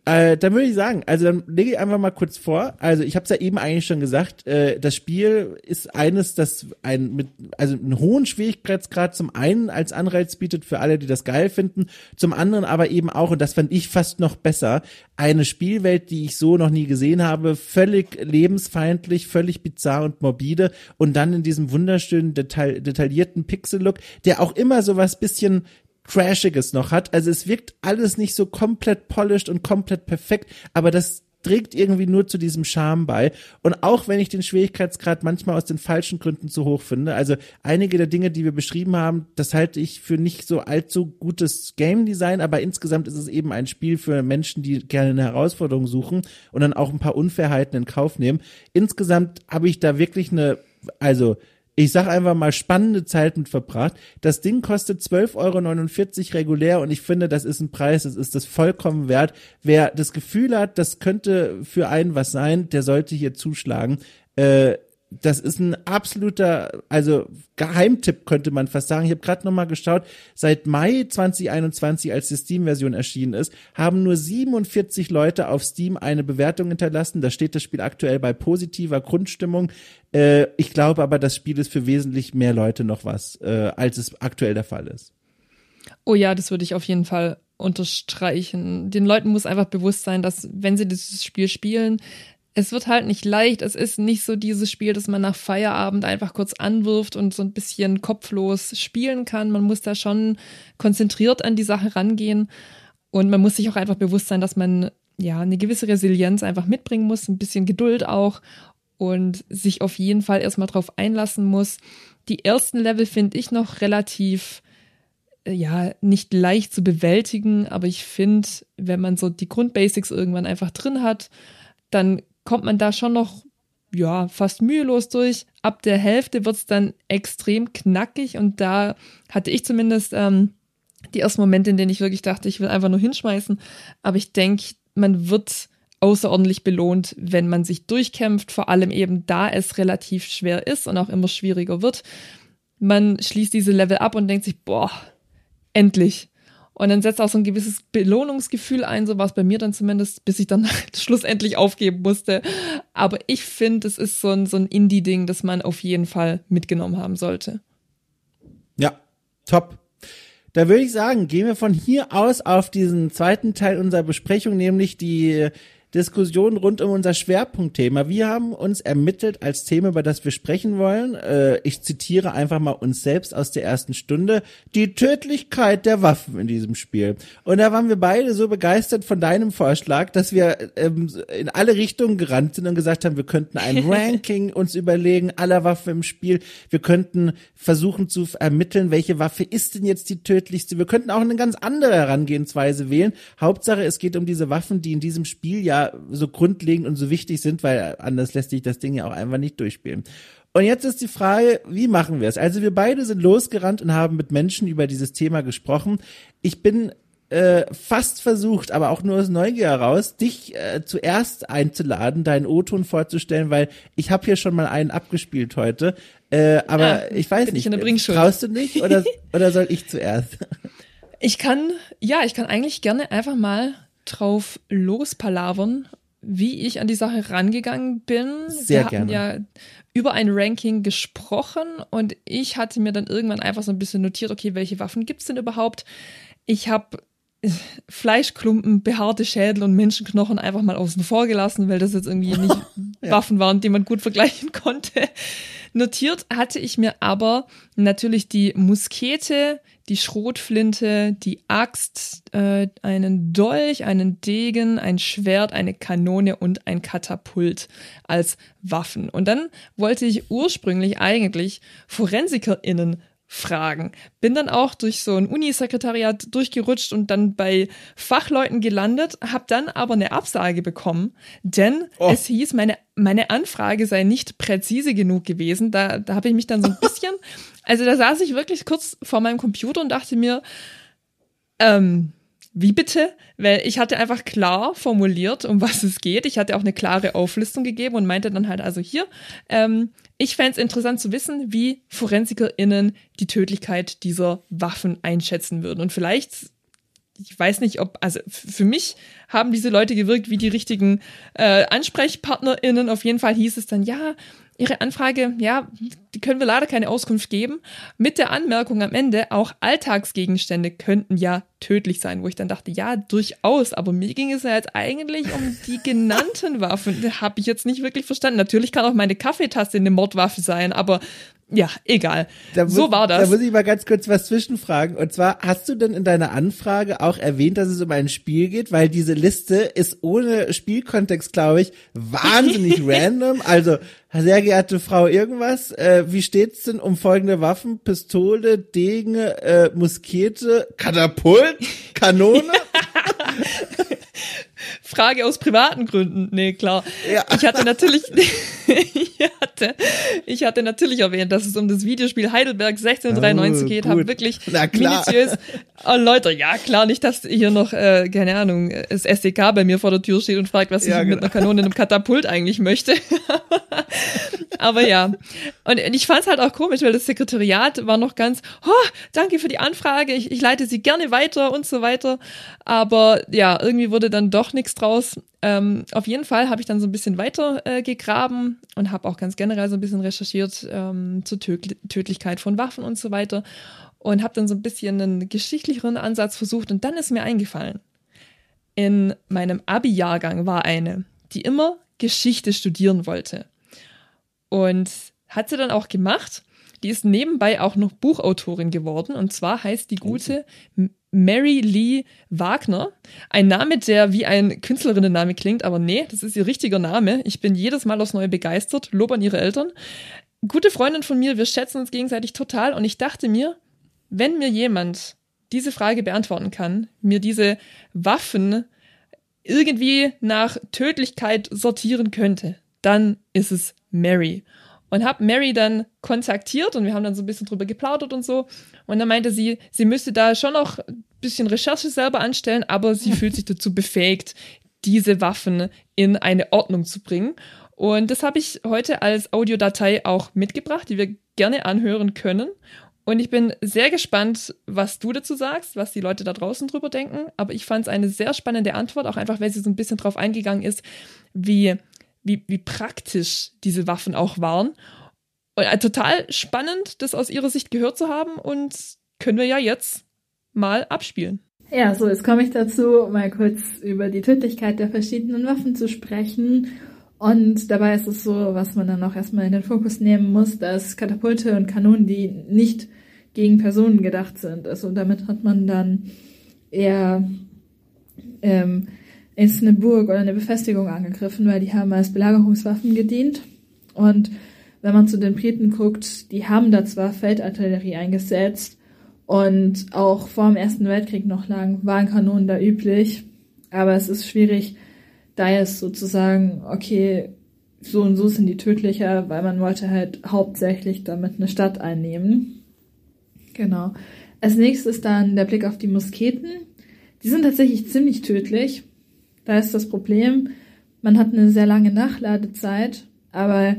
Äh, dann würde ich sagen, also dann lege ich einfach mal kurz vor. Also ich habe es ja eben eigentlich schon gesagt, äh, das Spiel ist eines, das ein mit also einen hohen Schwierigkeitsgrad zum einen als Anreiz bietet für alle, die das geil finden, zum anderen aber eben auch und das fand ich fast noch besser, eine Spielwelt, die ich so noch nie gesehen habe, völlig lebensfeindlich, völlig bizarr und morbide und dann in diesem wunderschönen detail detaillierten Pixel-Look, der auch immer so was bisschen Trashiges noch hat. Also es wirkt alles nicht so komplett polished und komplett perfekt, aber das trägt irgendwie nur zu diesem Charme bei. Und auch wenn ich den Schwierigkeitsgrad manchmal aus den falschen Gründen zu hoch finde, also einige der Dinge, die wir beschrieben haben, das halte ich für nicht so allzu gutes Game Design, aber insgesamt ist es eben ein Spiel für Menschen, die gerne eine Herausforderung suchen und dann auch ein paar Unfairheiten in Kauf nehmen. Insgesamt habe ich da wirklich eine, also ich sag einfach mal, spannende Zeit mit verbracht. Das Ding kostet 12,49 Euro regulär und ich finde, das ist ein Preis, das ist das vollkommen wert. Wer das Gefühl hat, das könnte für einen was sein, der sollte hier zuschlagen. Äh, das ist ein absoluter, also Geheimtipp könnte man fast sagen. Ich habe gerade noch mal geschaut, seit Mai 2021, als die Steam-Version erschienen ist, haben nur 47 Leute auf Steam eine Bewertung hinterlassen. Da steht das Spiel aktuell bei positiver Grundstimmung. Äh, ich glaube aber, das Spiel ist für wesentlich mehr Leute noch was, äh, als es aktuell der Fall ist. Oh ja, das würde ich auf jeden Fall unterstreichen. Den Leuten muss einfach bewusst sein, dass wenn sie dieses Spiel spielen, es wird halt nicht leicht. Es ist nicht so dieses Spiel, das man nach Feierabend einfach kurz anwirft und so ein bisschen kopflos spielen kann. Man muss da schon konzentriert an die Sache rangehen. Und man muss sich auch einfach bewusst sein, dass man ja, eine gewisse Resilienz einfach mitbringen muss, ein bisschen Geduld auch und sich auf jeden Fall erstmal drauf einlassen muss. Die ersten Level finde ich noch relativ, äh, ja, nicht leicht zu bewältigen, aber ich finde, wenn man so die Grundbasics irgendwann einfach drin hat, dann kommt man da schon noch, ja, fast mühelos durch. Ab der Hälfte wird es dann extrem knackig und da hatte ich zumindest ähm, die ersten Momente, in denen ich wirklich dachte, ich will einfach nur hinschmeißen. Aber ich denke, man wird außerordentlich belohnt, wenn man sich durchkämpft, vor allem eben da es relativ schwer ist und auch immer schwieriger wird. Man schließt diese Level ab und denkt sich, boah, endlich. Und dann setzt auch so ein gewisses Belohnungsgefühl ein, so war es bei mir dann zumindest, bis ich dann schlussendlich aufgeben musste. Aber ich finde, es ist so ein, so ein Indie-Ding, das man auf jeden Fall mitgenommen haben sollte. Ja, top. Da würde ich sagen, gehen wir von hier aus auf diesen zweiten Teil unserer Besprechung, nämlich die Diskussion rund um unser Schwerpunktthema. Wir haben uns ermittelt als Thema, über das wir sprechen wollen. Äh, ich zitiere einfach mal uns selbst aus der ersten Stunde. Die Tödlichkeit der Waffen in diesem Spiel. Und da waren wir beide so begeistert von deinem Vorschlag, dass wir ähm, in alle Richtungen gerannt sind und gesagt haben, wir könnten ein Ranking uns überlegen aller Waffen im Spiel. Wir könnten versuchen zu ermitteln, welche Waffe ist denn jetzt die tödlichste. Wir könnten auch eine ganz andere Herangehensweise wählen. Hauptsache, es geht um diese Waffen, die in diesem Spiel ja so grundlegend und so wichtig sind, weil anders lässt sich das Ding ja auch einfach nicht durchspielen. Und jetzt ist die Frage, wie machen wir es? Also wir beide sind losgerannt und haben mit Menschen über dieses Thema gesprochen. Ich bin äh, fast versucht, aber auch nur aus Neugier heraus, dich äh, zuerst einzuladen, deinen O-Ton vorzustellen, weil ich habe hier schon mal einen abgespielt heute. Äh, aber ah, ich weiß nicht, ich traust du nicht oder, oder soll ich zuerst? Ich kann, ja, ich kann eigentlich gerne einfach mal drauf lospalavern, wie ich an die Sache rangegangen bin. Sehr Wir gerne. ja über ein Ranking gesprochen und ich hatte mir dann irgendwann einfach so ein bisschen notiert, okay, welche Waffen gibt's denn überhaupt? Ich habe äh, Fleischklumpen, behaarte Schädel und Menschenknochen einfach mal außen vor gelassen, weil das jetzt irgendwie nicht ja. Waffen waren, die man gut vergleichen konnte. Notiert hatte ich mir aber natürlich die Muskete, die Schrotflinte, die Axt, äh, einen Dolch, einen Degen, ein Schwert, eine Kanone und ein Katapult als Waffen. Und dann wollte ich ursprünglich eigentlich ForensikerInnen fragen. Bin dann auch durch so ein Unisekretariat durchgerutscht und dann bei Fachleuten gelandet, habe dann aber eine Absage bekommen, denn oh. es hieß, meine, meine Anfrage sei nicht präzise genug gewesen. Da, da habe ich mich dann so ein bisschen, also da saß ich wirklich kurz vor meinem Computer und dachte mir, ähm, wie bitte? Weil ich hatte einfach klar formuliert, um was es geht. Ich hatte auch eine klare Auflistung gegeben und meinte dann halt also hier, ähm, ich fände es interessant zu wissen, wie ForensikerInnen die Tödlichkeit dieser Waffen einschätzen würden. Und vielleicht, ich weiß nicht, ob, also für mich haben diese Leute gewirkt wie die richtigen äh, AnsprechpartnerInnen. Auf jeden Fall hieß es dann, ja, Ihre Anfrage, ja, die können wir leider keine Auskunft geben. Mit der Anmerkung am Ende, auch Alltagsgegenstände könnten ja tödlich sein, wo ich dann dachte, ja, durchaus, aber mir ging es ja jetzt eigentlich um die genannten Waffen. Habe ich jetzt nicht wirklich verstanden. Natürlich kann auch meine Kaffeetasse eine Mordwaffe sein, aber ja, egal. Muss, so war das. Da muss ich mal ganz kurz was zwischenfragen. Und zwar, hast du denn in deiner Anfrage auch erwähnt, dass es um ein Spiel geht? Weil diese Liste ist ohne Spielkontext, glaube ich, wahnsinnig random. Also, sehr geehrte Frau irgendwas, äh, wie steht's denn um folgende Waffen? Pistole, Degen, äh, Muskete, Katapult, Kanone? Frage aus privaten Gründen. Nee, klar. Ja. Ich hatte natürlich, ich hatte, ich hatte natürlich erwähnt, dass es um das Videospiel Heidelberg 1693 oh, geht. Habe wirklich minutiös. Oh, Leute, ja klar, nicht, dass hier noch, äh, keine Ahnung, das SDK bei mir vor der Tür steht und fragt, was ja, ich genau. mit einer Kanone in einem Katapult eigentlich möchte. Aber ja. Und ich fand es halt auch komisch, weil das Sekretariat war noch ganz, oh, danke für die Anfrage, ich, ich leite sie gerne weiter und so weiter. Aber ja, irgendwie wurde dann doch nichts draus. Ähm, auf jeden Fall habe ich dann so ein bisschen weiter äh, gegraben und habe auch ganz generell so ein bisschen recherchiert ähm, zur Töd Tödlichkeit von Waffen und so weiter und habe dann so ein bisschen einen geschichtlicheren Ansatz versucht und dann ist mir eingefallen. In meinem Abi-Jahrgang war eine, die immer Geschichte studieren wollte. Und hat sie dann auch gemacht. Die ist nebenbei auch noch Buchautorin geworden. Und zwar heißt die gute Mary Lee Wagner. Ein Name, der wie ein Künstlerinnenname klingt, aber nee, das ist ihr richtiger Name. Ich bin jedes Mal aufs Neue begeistert. Lob an ihre Eltern. Gute Freundin von mir, wir schätzen uns gegenseitig total. Und ich dachte mir, wenn mir jemand diese Frage beantworten kann, mir diese Waffen irgendwie nach Tödlichkeit sortieren könnte, dann ist es Mary. Und habe Mary dann kontaktiert und wir haben dann so ein bisschen drüber geplaudert und so. Und dann meinte sie, sie müsste da schon noch ein bisschen Recherche selber anstellen, aber sie fühlt sich dazu befähigt, diese Waffen in eine Ordnung zu bringen. Und das habe ich heute als Audiodatei auch mitgebracht, die wir gerne anhören können. Und ich bin sehr gespannt, was du dazu sagst, was die Leute da draußen drüber denken. Aber ich fand es eine sehr spannende Antwort, auch einfach, weil sie so ein bisschen drauf eingegangen ist, wie, wie, wie praktisch diese Waffen auch waren. Und äh, total spannend, das aus ihrer Sicht gehört zu haben. Und können wir ja jetzt mal abspielen. Ja, so, jetzt komme ich dazu, mal kurz über die Tödlichkeit der verschiedenen Waffen zu sprechen. Und dabei ist es so, was man dann auch erstmal in den Fokus nehmen muss, dass Katapulte und Kanonen, die nicht gegen Personen gedacht sind. Also damit hat man dann eher ähm, ist eine Burg oder eine Befestigung angegriffen, weil die haben als Belagerungswaffen gedient. Und wenn man zu den Briten guckt, die haben da zwar Feldartillerie eingesetzt und auch vor dem Ersten Weltkrieg noch lang waren Kanonen da üblich, aber es ist schwierig, da ist sozusagen, okay, so und so sind die tödlicher, weil man wollte halt hauptsächlich damit eine Stadt einnehmen. Genau. Als nächstes dann der Blick auf die Musketen. Die sind tatsächlich ziemlich tödlich. Da ist das Problem, man hat eine sehr lange Nachladezeit, aber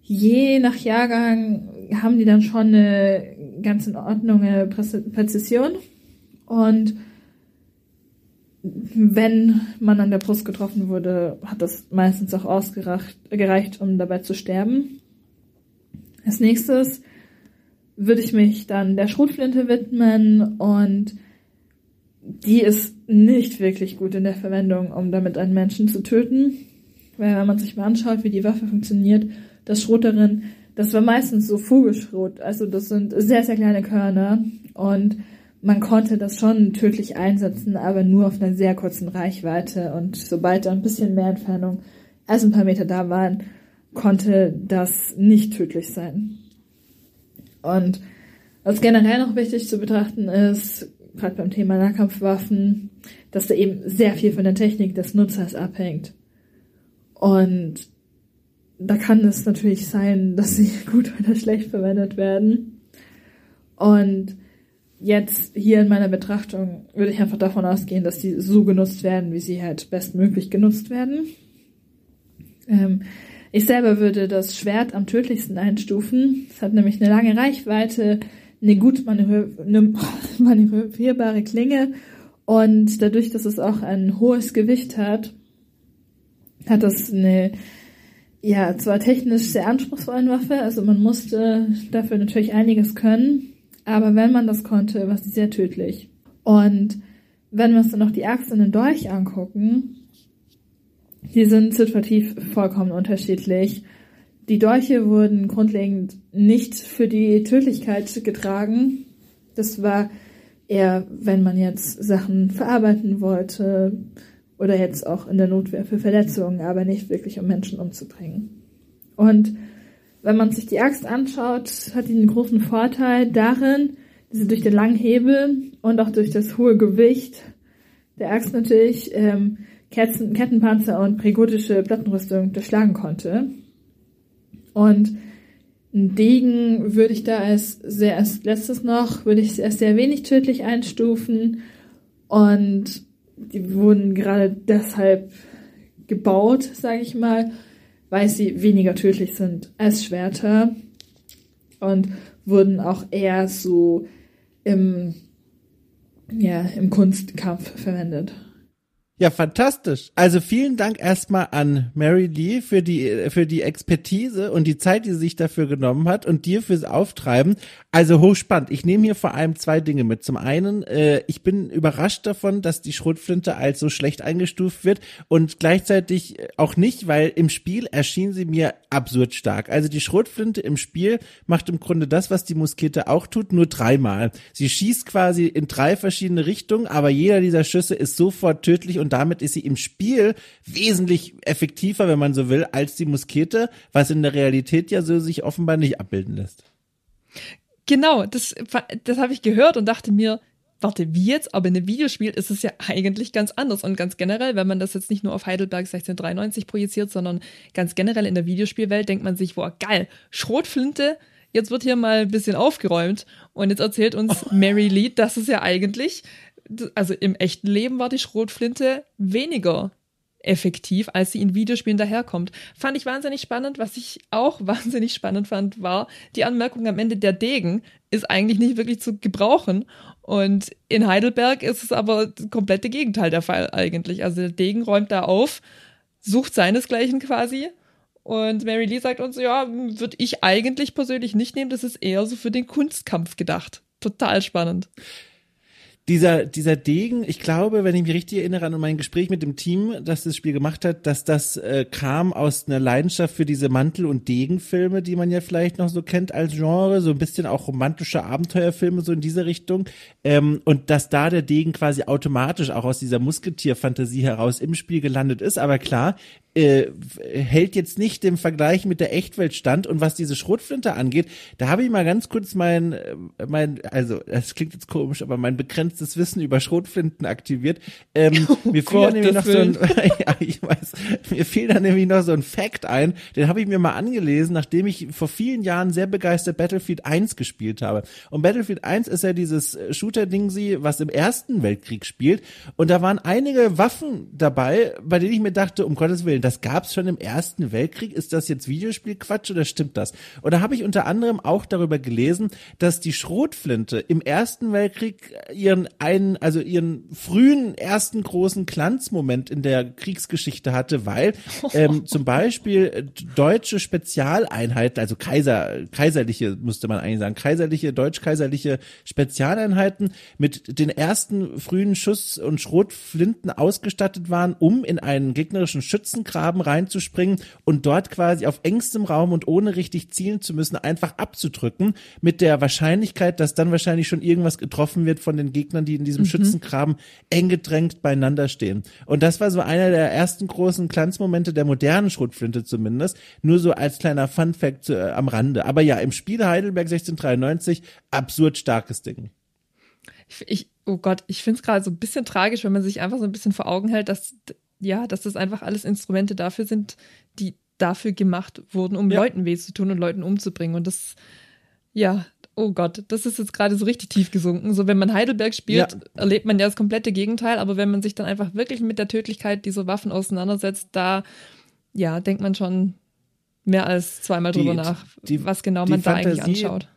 je nach Jahrgang haben die dann schon eine ganz in Ordnung Präzision. Und wenn man an der Brust getroffen wurde, hat das meistens auch ausgereicht, um dabei zu sterben. Als nächstes würde ich mich dann der Schrotflinte widmen und die ist nicht wirklich gut in der Verwendung, um damit einen Menschen zu töten. Weil wenn man sich mal anschaut, wie die Waffe funktioniert, das Schrot darin, das war meistens so Vogelschrot. Also das sind sehr, sehr kleine Körner und man konnte das schon tödlich einsetzen, aber nur auf einer sehr kurzen Reichweite. Und sobald da ein bisschen mehr Entfernung als ein paar Meter da waren, konnte das nicht tödlich sein. Und was generell noch wichtig zu betrachten ist, gerade beim Thema Nahkampfwaffen, dass da eben sehr viel von der Technik des Nutzers abhängt. Und da kann es natürlich sein, dass sie gut oder schlecht verwendet werden. Und jetzt hier in meiner Betrachtung würde ich einfach davon ausgehen, dass die so genutzt werden, wie sie halt bestmöglich genutzt werden. Ähm, ich selber würde das Schwert am tödlichsten einstufen. Es hat nämlich eine lange Reichweite, eine gut manövrierbare Klinge und dadurch, dass es auch ein hohes Gewicht hat, hat das eine ja zwar technisch sehr anspruchsvolle Waffe, also man musste dafür natürlich einiges können, aber wenn man das konnte, war sie sehr tödlich. Und wenn wir uns dann noch die Axt und den Dolch angucken, die sind situativ vollkommen unterschiedlich. Die Dolche wurden grundlegend nicht für die Tödlichkeit getragen. Das war eher, wenn man jetzt Sachen verarbeiten wollte oder jetzt auch in der Notwehr für Verletzungen, aber nicht wirklich um Menschen umzubringen. Und wenn man sich die Axt anschaut, hat die einen großen Vorteil darin, dass sie durch den langen Hebel und auch durch das hohe Gewicht der Axt natürlich ähm, Ketten, Kettenpanzer und prägotische Plattenrüstung durchschlagen konnte. Und ein Degen würde ich da als sehr als letztes noch, würde ich als sehr wenig tödlich einstufen. Und die wurden gerade deshalb gebaut, sage ich mal, weil sie weniger tödlich sind als Schwerter und wurden auch eher so im, ja, im Kunstkampf verwendet. Ja, fantastisch. Also vielen Dank erstmal an Mary Lee für die, für die Expertise und die Zeit, die sie sich dafür genommen hat und dir fürs Auftreiben. Also hochspannend. Ich nehme hier vor allem zwei Dinge mit. Zum einen, äh, ich bin überrascht davon, dass die Schrotflinte als so schlecht eingestuft wird und gleichzeitig auch nicht, weil im Spiel erschien sie mir absurd stark. Also die Schrotflinte im Spiel macht im Grunde das, was die Muskete auch tut, nur dreimal. Sie schießt quasi in drei verschiedene Richtungen, aber jeder dieser Schüsse ist sofort tödlich und damit ist sie im Spiel wesentlich effektiver, wenn man so will, als die Muskete, was in der Realität ja so sich offenbar nicht abbilden lässt. Genau, das, das habe ich gehört und dachte mir, warte, wie jetzt? Aber in einem Videospiel ist es ja eigentlich ganz anders. Und ganz generell, wenn man das jetzt nicht nur auf Heidelberg 1693 projiziert, sondern ganz generell in der Videospielwelt, denkt man sich, boah, geil, Schrotflinte, jetzt wird hier mal ein bisschen aufgeräumt. Und jetzt erzählt uns Mary Lee, dass es ja eigentlich also im echten Leben war die Schrotflinte weniger effektiv, als sie in Videospielen daherkommt. Fand ich wahnsinnig spannend. Was ich auch wahnsinnig spannend fand, war die Anmerkung am Ende, der Degen ist eigentlich nicht wirklich zu gebrauchen. Und in Heidelberg ist es aber das komplette Gegenteil der Fall eigentlich. Also der Degen räumt da auf, sucht seinesgleichen quasi. Und Mary Lee sagt uns, ja, würde ich eigentlich persönlich nicht nehmen. Das ist eher so für den Kunstkampf gedacht. Total spannend dieser, dieser Degen, ich glaube, wenn ich mich richtig erinnere an mein Gespräch mit dem Team, das das Spiel gemacht hat, dass das äh, kam aus einer Leidenschaft für diese Mantel- und Degenfilme, die man ja vielleicht noch so kennt als Genre, so ein bisschen auch romantische Abenteuerfilme, so in diese Richtung. Ähm, und dass da der Degen quasi automatisch auch aus dieser Musketierfantasie heraus im Spiel gelandet ist. Aber klar, äh, hält jetzt nicht dem Vergleich mit der Echtwelt stand. Und was diese Schrotflinte angeht, da habe ich mal ganz kurz mein, äh, mein, also das klingt jetzt komisch, aber mein begrenztes Wissen über Schrotflinten aktiviert. Ähm, oh mir fiel Gott, nämlich noch so ein, ja, ich weiß, mir fiel da nämlich noch so ein Fact ein, den habe ich mir mal angelesen, nachdem ich vor vielen Jahren sehr begeistert Battlefield 1 gespielt habe. Und Battlefield 1 ist ja dieses Shooter-Ding, was im Ersten Weltkrieg spielt. Und da waren einige Waffen dabei, bei denen ich mir dachte, um Gottes Willen, das gab's schon im Ersten Weltkrieg. Ist das jetzt Videospielquatsch oder stimmt das? Da habe ich unter anderem auch darüber gelesen, dass die Schrotflinte im Ersten Weltkrieg ihren einen, also ihren frühen ersten großen Glanzmoment in der Kriegsgeschichte hatte, weil ähm, zum Beispiel deutsche Spezialeinheiten, also Kaiser, kaiserliche, müsste man eigentlich sagen, kaiserliche, deutsch-kaiserliche Spezialeinheiten mit den ersten frühen Schuss- und Schrotflinten ausgestattet waren, um in einen gegnerischen Schützenkreis Graben reinzuspringen und dort quasi auf engstem Raum und ohne richtig zielen zu müssen, einfach abzudrücken, mit der Wahrscheinlichkeit, dass dann wahrscheinlich schon irgendwas getroffen wird von den Gegnern, die in diesem mhm. Schützengraben eng gedrängt beieinander stehen. Und das war so einer der ersten großen Glanzmomente der modernen Schrotflinte zumindest, nur so als kleiner Fun-Fact äh, am Rande. Aber ja, im Spiel Heidelberg 1693 absurd starkes Ding. Ich, oh Gott, ich finde es gerade so ein bisschen tragisch, wenn man sich einfach so ein bisschen vor Augen hält, dass ja, dass das einfach alles Instrumente dafür sind, die dafür gemacht wurden, um ja. Leuten weh zu tun und Leuten umzubringen. Und das, ja, oh Gott, das ist jetzt gerade so richtig tief gesunken. So, wenn man Heidelberg spielt, ja. erlebt man ja das komplette Gegenteil, aber wenn man sich dann einfach wirklich mit der Tödlichkeit dieser Waffen auseinandersetzt, da, ja, denkt man schon mehr als zweimal drüber die, nach, die, was genau man da Fantasie, eigentlich anschaut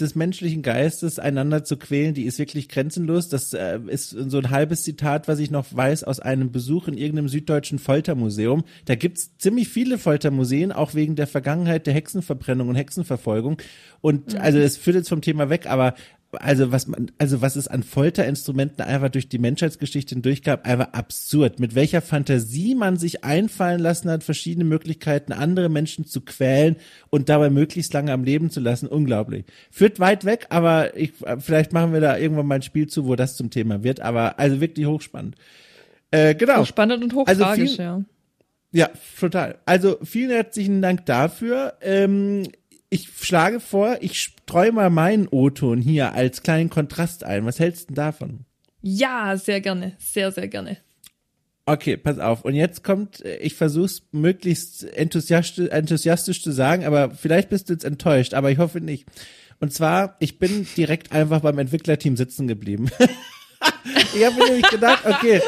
des menschlichen Geistes einander zu quälen, die ist wirklich grenzenlos. Das äh, ist so ein halbes Zitat, was ich noch weiß aus einem Besuch in irgendeinem süddeutschen Foltermuseum. Da gibt's ziemlich viele Foltermuseen, auch wegen der Vergangenheit der Hexenverbrennung und Hexenverfolgung. Und mhm. also es führt jetzt vom Thema weg, aber also was man, also was es an Folterinstrumenten einfach durch die Menschheitsgeschichte hindurchgab, einfach absurd. Mit welcher Fantasie man sich einfallen lassen hat, verschiedene Möglichkeiten, andere Menschen zu quälen und dabei möglichst lange am Leben zu lassen, unglaublich. Führt weit weg, aber ich, vielleicht machen wir da irgendwann mal ein Spiel zu, wo das zum Thema wird, aber also wirklich hochspannend. Äh, genau. Spannend und hochtragisch, also viel, ja. Ja, total. Also vielen herzlichen Dank dafür. Ähm, ich schlage vor, ich streue mal meinen O-Ton hier als kleinen Kontrast ein. Was hältst du denn davon? Ja, sehr gerne. Sehr, sehr gerne. Okay, pass auf. Und jetzt kommt, äh, ich versuch's möglichst enthusiastisch, enthusiastisch zu sagen, aber vielleicht bist du jetzt enttäuscht, aber ich hoffe nicht. Und zwar, ich bin direkt einfach beim Entwicklerteam sitzen geblieben. ich habe mir nämlich gedacht, okay,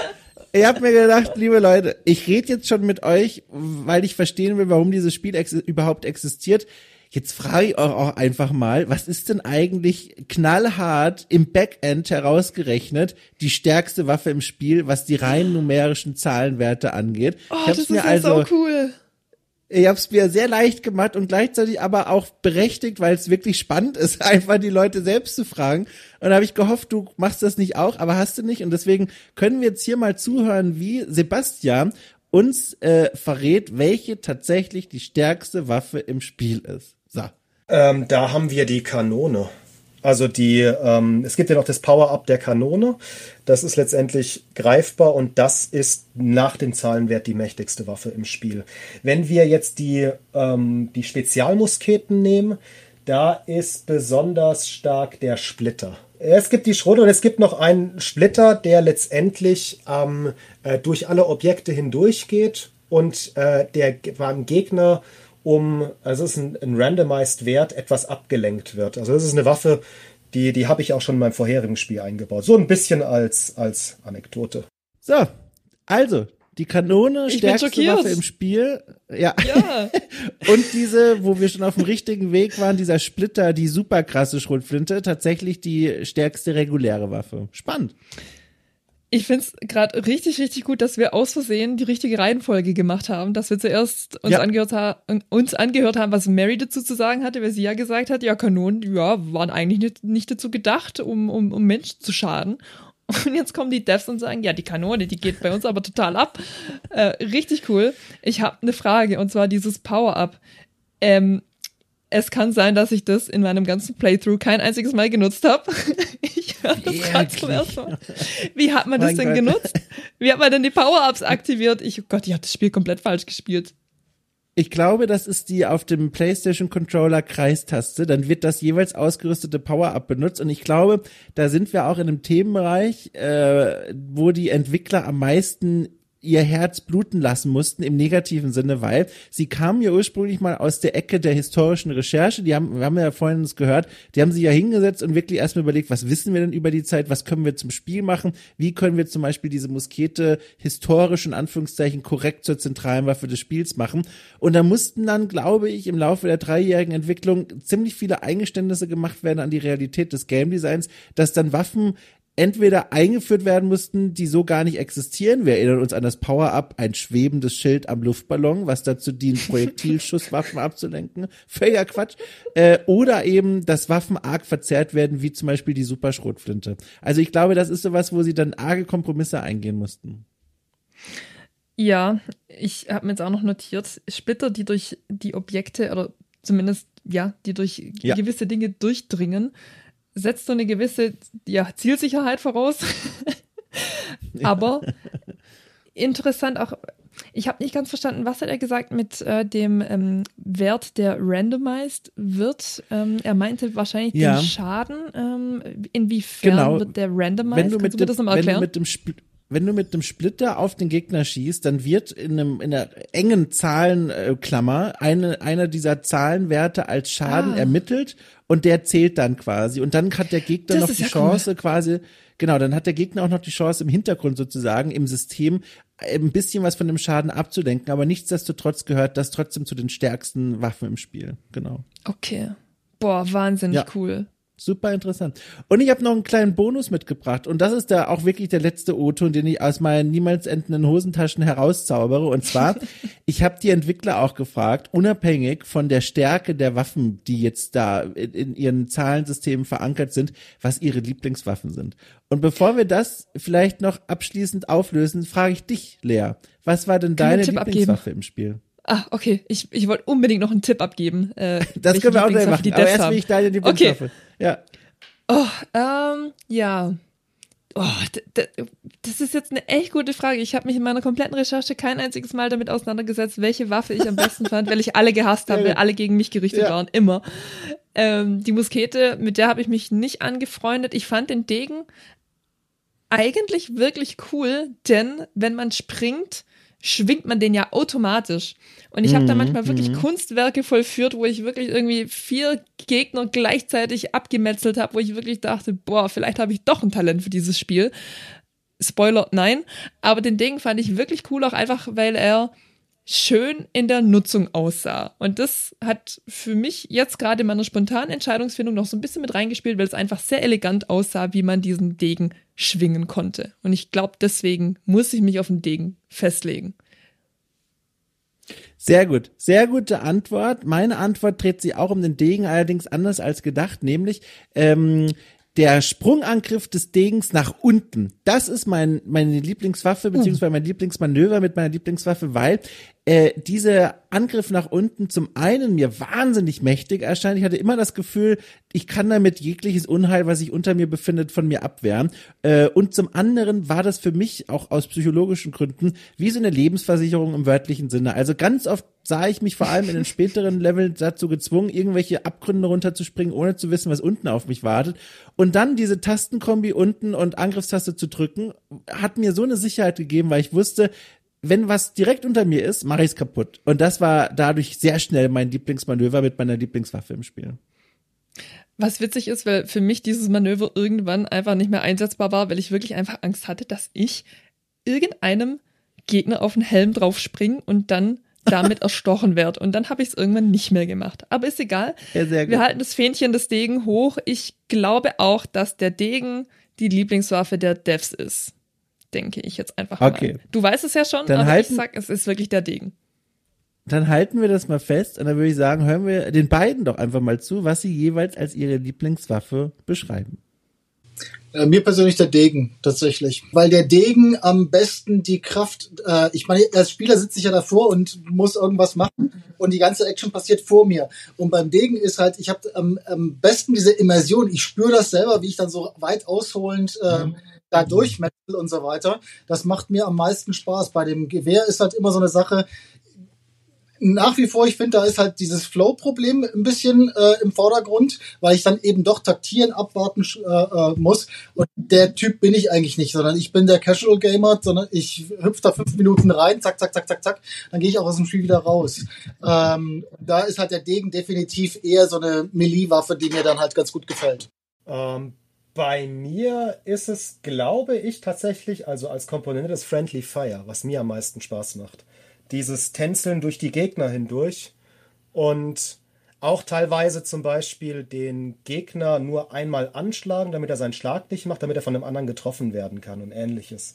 ich habe mir gedacht, liebe Leute, ich rede jetzt schon mit euch, weil ich verstehen will, warum dieses Spiel ex überhaupt existiert Jetzt frage ich euch auch einfach mal, was ist denn eigentlich knallhart im Backend herausgerechnet die stärkste Waffe im Spiel, was die rein numerischen Zahlenwerte angeht? Oh, ich hab's das mir ist ja also, so cool. ich habe es mir sehr leicht gemacht und gleichzeitig aber auch berechtigt, weil es wirklich spannend ist, einfach die Leute selbst zu fragen. Und da habe ich gehofft, du machst das nicht auch, aber hast du nicht. Und deswegen können wir jetzt hier mal zuhören, wie Sebastian uns äh, verrät, welche tatsächlich die stärkste Waffe im Spiel ist. So. Ähm, da haben wir die Kanone. Also die, ähm, es gibt ja noch das Power-Up der Kanone. Das ist letztendlich greifbar und das ist nach dem Zahlenwert die mächtigste Waffe im Spiel. Wenn wir jetzt die, ähm, die Spezialmusketen nehmen, da ist besonders stark der Splitter. Es gibt die Schrot und es gibt noch einen Splitter, der letztendlich ähm, äh, durch alle Objekte hindurchgeht und äh, der beim Gegner um, also es ist ein, ein randomized Wert, etwas abgelenkt wird. Also das ist eine Waffe, die, die habe ich auch schon in meinem vorherigen Spiel eingebaut. So ein bisschen als, als Anekdote. So, also, die Kanone, Ich stärkste. Waffe im Spiel. Ja. Ja. Und diese, wo wir schon auf dem richtigen Weg waren, dieser Splitter, die super krasse Schrotflinte, tatsächlich die stärkste reguläre Waffe. Spannend. Ich find's gerade richtig, richtig gut, dass wir aus Versehen die richtige Reihenfolge gemacht haben, dass wir zuerst uns, Ja. angehört, ha uns angehört haben, was Mary dazu zu sagen hatte, weil sie ja gesagt hat, ja, Kanonen, ja, waren eigentlich nicht, nicht dazu gedacht, um, um, um Menschen zu schaden. Und jetzt kommen die Devs und sagen, ja, die Kanone, die geht bei uns aber total ab. Äh, richtig cool. Ich habe eine Frage, und zwar dieses Power-Up. Ähm, es kann sein, dass ich das in meinem ganzen Playthrough kein einziges Mal genutzt habe. Ich höre das gerade zum Wirklich? ersten Mal. Wie hat man das denn genutzt? Wie hat man denn die Power-Ups aktiviert? Ich, oh Gott, ich habe das Spiel komplett falsch gespielt. Ich glaube, das ist die auf dem PlayStation Controller Kreistaste. Dann wird das jeweils ausgerüstete Power-Up benutzt. Und ich glaube, da sind wir auch in einem Themenbereich, äh, wo die Entwickler am meisten ihr Herz bluten lassen mussten im negativen Sinne, weil sie kamen ja ursprünglich mal aus der Ecke der historischen Recherche. Die haben, wir haben ja vorhin uns gehört, die haben sich ja hingesetzt und wirklich erstmal überlegt, was wissen wir denn über die Zeit, was können wir zum Spiel machen, wie können wir zum Beispiel diese Muskete historisch in Anführungszeichen korrekt zur zentralen Waffe des Spiels machen. Und da mussten dann, glaube ich, im Laufe der dreijährigen Entwicklung ziemlich viele Eingeständnisse gemacht werden an die Realität des Game Designs, dass dann Waffen entweder eingeführt werden mussten, die so gar nicht existieren. Wir erinnern uns an das Power-Up, ein schwebendes Schild am Luftballon, was dazu dient, Projektilschusswaffen abzulenken. Völliger Quatsch. Äh, oder eben, dass Waffen arg verzerrt werden, wie zum Beispiel die Superschrotflinte. Also ich glaube, das ist sowas, wo sie dann arge Kompromisse eingehen mussten. Ja, ich habe mir jetzt auch noch notiert, Splitter, die durch die Objekte oder zumindest, ja, die durch Ja. gewisse Dinge durchdringen, setzt so eine gewisse ja, Zielsicherheit voraus. Aber interessant auch, ich habe nicht ganz verstanden, was hat er gesagt mit äh, dem ähm, Wert, der randomized wird. Ähm, er meinte wahrscheinlich Ja. den Schaden. Ähm, inwiefern Genau. wird der randomized? wenn du Kannst mit dem, wenn du mit dem Spl wenn du mit dem Splitter auf den Gegner schießt, dann wird in einem in einer engen Zahlenklammer eine einer dieser Zahlenwerte als Schaden Ah. ermittelt und der zählt dann quasi und dann hat der Gegner Das noch die ja Chance quasi genau, dann hat der Gegner auch noch die Chance im Hintergrund sozusagen im System ein bisschen was von dem Schaden abzudenken, aber nichtsdestotrotz gehört das trotzdem zu den stärksten Waffen im Spiel. Genau. Okay. Boah, wahnsinnig Ja. cool. Super interessant. Und ich habe noch einen kleinen Bonus mitgebracht. Und das ist da auch wirklich der letzte O-Ton, den ich aus meinen niemals endenden Hosentaschen herauszaubere. Und zwar, ich habe die Entwickler auch gefragt, unabhängig von der Stärke der Waffen, die jetzt da in, in ihren Zahlensystemen verankert sind, was ihre Lieblingswaffen sind. Und bevor wir das vielleicht noch abschließend auflösen, frage ich dich, Lea, was war denn deine Tipp abgeben? Lieblingswaffe im Spiel? Ah, okay. Ich, ich wollte unbedingt noch einen Tipp abgeben. Äh, Das können wir auch gleich Lieblingswaffe machen. die Aber erst will ich deine Lieblingswaffe. Ja. Oh, ähm, ja. Oh, das ist jetzt eine echt gute Frage. Ich habe mich in meiner kompletten Recherche kein einziges Mal damit auseinandergesetzt, welche Waffe ich am besten fand, weil ich alle gehasst habe, weil alle gegen mich gerichtet Ja. waren, immer. Ähm, die Muskete, mit der habe ich mich nicht angefreundet. Ich fand den Degen eigentlich wirklich cool, denn wenn man springt, schwingt man den ja automatisch. Und ich habe da manchmal wirklich Kunstwerke vollführt, wo ich wirklich irgendwie vier Gegner gleichzeitig abgemetzelt habe, wo ich wirklich dachte, boah, vielleicht habe ich doch ein Talent für dieses Spiel. Spoiler, nein. Aber den Ding fand ich wirklich cool, auch einfach, weil er schön in der Nutzung aussah. Und das hat für mich jetzt gerade in meiner spontanen Entscheidungsfindung noch so ein bisschen mit reingespielt, weil es einfach sehr elegant aussah, wie man diesen Degen schwingen konnte. Und ich glaube, deswegen muss ich mich auf den Degen festlegen. Sehr gut, sehr gute Antwort. Meine Antwort dreht sich auch um den Degen, allerdings anders als gedacht, nämlich ähm, der Sprungangriff des Degens nach unten. Das ist mein, meine Lieblingswaffe, beziehungsweise mein Lieblingsmanöver mit meiner Lieblingswaffe, weil äh, dieser Angriff nach unten zum einen mir wahnsinnig mächtig erscheint. Ich hatte immer das Gefühl, ich kann damit jegliches Unheil, was sich unter mir befindet, von mir abwehren. Äh, und zum anderen war das für mich auch aus psychologischen Gründen wie so eine Lebensversicherung im wörtlichen Sinne. Also ganz oft sah ich mich vor allem in den späteren Leveln dazu gezwungen, irgendwelche Abgründe runterzuspringen, ohne zu wissen, was unten auf mich wartet. Und dann diese Tastenkombi unten und Angriffstaste zu drücken, hat mir so eine Sicherheit gegeben, weil ich wusste, wenn was direkt unter mir ist, mache ich es kaputt. Und das war dadurch sehr schnell mein Lieblingsmanöver mit meiner Lieblingswaffe im Spiel. Was witzig ist, weil für mich dieses Manöver irgendwann einfach nicht mehr einsetzbar war, weil ich wirklich einfach Angst hatte, dass ich irgendeinem Gegner auf den Helm drauf springe und dann damit erstochen werde. Und dann habe ich es irgendwann nicht mehr gemacht. Aber ist egal. Ja, Wir halten das Fähnchen des Degen hoch. Ich glaube auch, dass der Degen die Lieblingswaffe der Devs ist denke ich jetzt einfach okay. mal. Du weißt es ja schon, dann aber halten, ich sag, es ist wirklich der Degen. Dann halten wir das mal fest und dann würde ich sagen, hören wir den beiden doch einfach mal zu, was sie jeweils als ihre Lieblingswaffe beschreiben. Äh, mir persönlich der Degen tatsächlich, weil der Degen am besten die Kraft, äh, ich meine, als Spieler sitze ich ja davor und muss irgendwas machen und die ganze Action passiert vor mir. Und beim Degen ist halt, ich habe ähm, am besten diese Immersion. Ich spüre das selber, wie ich dann so weit ausholend äh, mhm da durchmetzel und so weiter. Das macht mir am meisten Spaß. Bei dem Gewehr ist halt immer so eine Sache. Nach wie vor, ich finde, da ist halt dieses Flow-Problem ein bisschen äh, im Vordergrund, weil ich dann eben doch taktieren, abwarten äh, äh, muss. Und der Typ bin ich eigentlich nicht, sondern ich bin der Casual Gamer, sondern ich hüpfe da fünf Minuten rein, zack, zack, zack, zack, zack, dann gehe ich auch aus dem Spiel wieder raus. Ähm, da ist halt der Degen definitiv eher so eine Melee-Waffe, die mir dann halt ganz gut gefällt. Ähm, bei mir ist es, glaube ich, tatsächlich, also als Komponente des Friendly Fire, was mir am meisten Spaß macht. Dieses Tänzeln durch die Gegner hindurch und auch teilweise zum Beispiel den Gegner nur einmal anschlagen, damit er seinen Schlag nicht macht, damit er von dem anderen getroffen werden kann und ähnliches.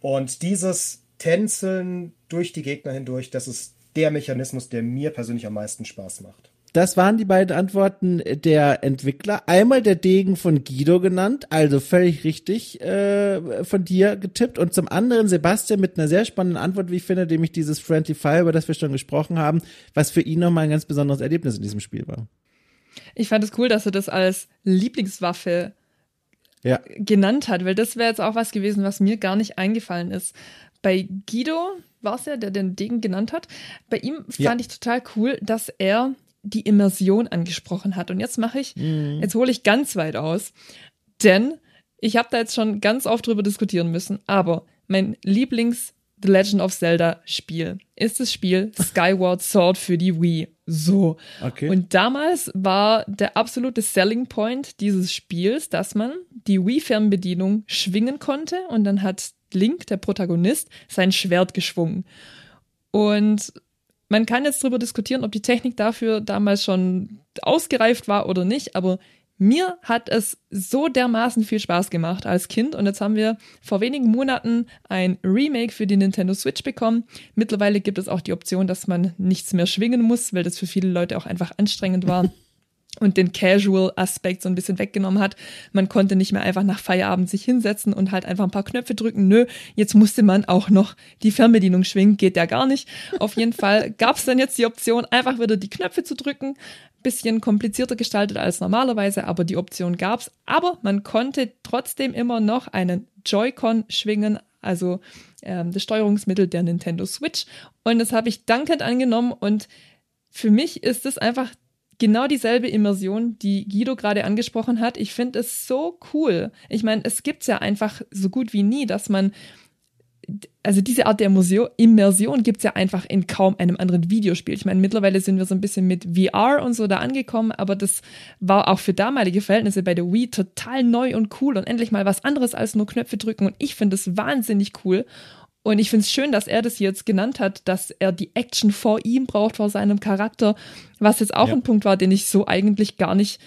Und dieses Tänzeln durch die Gegner hindurch, das ist der Mechanismus, der mir persönlich am meisten Spaß macht. Das waren die beiden Antworten der Entwickler. Einmal der Degen von Guido genannt, also völlig richtig äh, von dir getippt. Und zum anderen Sebastian mit einer sehr spannenden Antwort, wie ich finde, nämlich dieses Friendly Fire, über das wir schon gesprochen haben, was für ihn nochmal ein ganz besonderes Erlebnis in diesem Spiel war. Ich fand es cool, dass er das als Lieblingswaffe ja. genannt hat, weil das wäre jetzt auch was gewesen, was mir gar nicht eingefallen ist. Bei Guido war es ja, der den Degen genannt hat. Bei ihm fand ja. ich total cool, dass er die Immersion angesprochen hat. Und jetzt mache ich, mhm. jetzt hole ich ganz weit aus, denn ich habe da jetzt schon ganz oft drüber diskutieren müssen, aber mein Lieblings The Legend of Zelda Spiel ist das Spiel Skyward Sword für die Wii. So. Okay. Und damals war der absolute Selling Point dieses Spiels, dass man die Wii-Fernbedienung schwingen konnte und dann hat Link, der Protagonist, sein Schwert geschwungen. Und man kann jetzt darüber diskutieren, ob die Technik dafür damals schon ausgereift war oder nicht, aber mir hat es so dermaßen viel Spaß gemacht als Kind und jetzt haben wir vor wenigen Monaten ein Remake für die Nintendo Switch bekommen. Mittlerweile gibt es auch die Option, dass man nichts mehr schwingen muss, weil das für viele Leute auch einfach anstrengend war. und den Casual-Aspekt so ein bisschen weggenommen hat. Man konnte nicht mehr einfach nach Feierabend sich hinsetzen und halt einfach ein paar Knöpfe drücken. Nö, jetzt musste man auch noch die Fernbedienung schwingen, geht ja gar nicht. Auf jeden Fall gab es dann jetzt die Option, einfach wieder die Knöpfe zu drücken. Bisschen komplizierter gestaltet als normalerweise, aber die Option gab's. Aber man konnte trotzdem immer noch einen Joy-Con schwingen, also ähm, das Steuerungsmittel der Nintendo Switch. Und das habe ich dankend angenommen und für mich ist es einfach genau dieselbe Immersion, die Guido gerade angesprochen hat. Ich finde es so cool. Ich meine, es gibt es ja einfach so gut wie nie, dass man also diese Art der Immersion gibt es ja einfach in kaum einem anderen Videospiel. Ich meine, mittlerweile sind wir so ein bisschen mit VR und so da angekommen, aber das war auch für damalige Verhältnisse bei der Wii total neu und cool und endlich mal was anderes als nur Knöpfe drücken und ich finde es wahnsinnig cool. Und ich finde es schön, dass er das jetzt genannt hat, dass er die Action vor ihm braucht, vor seinem Charakter, was jetzt auch Ja. ein Punkt war, den ich so eigentlich gar nicht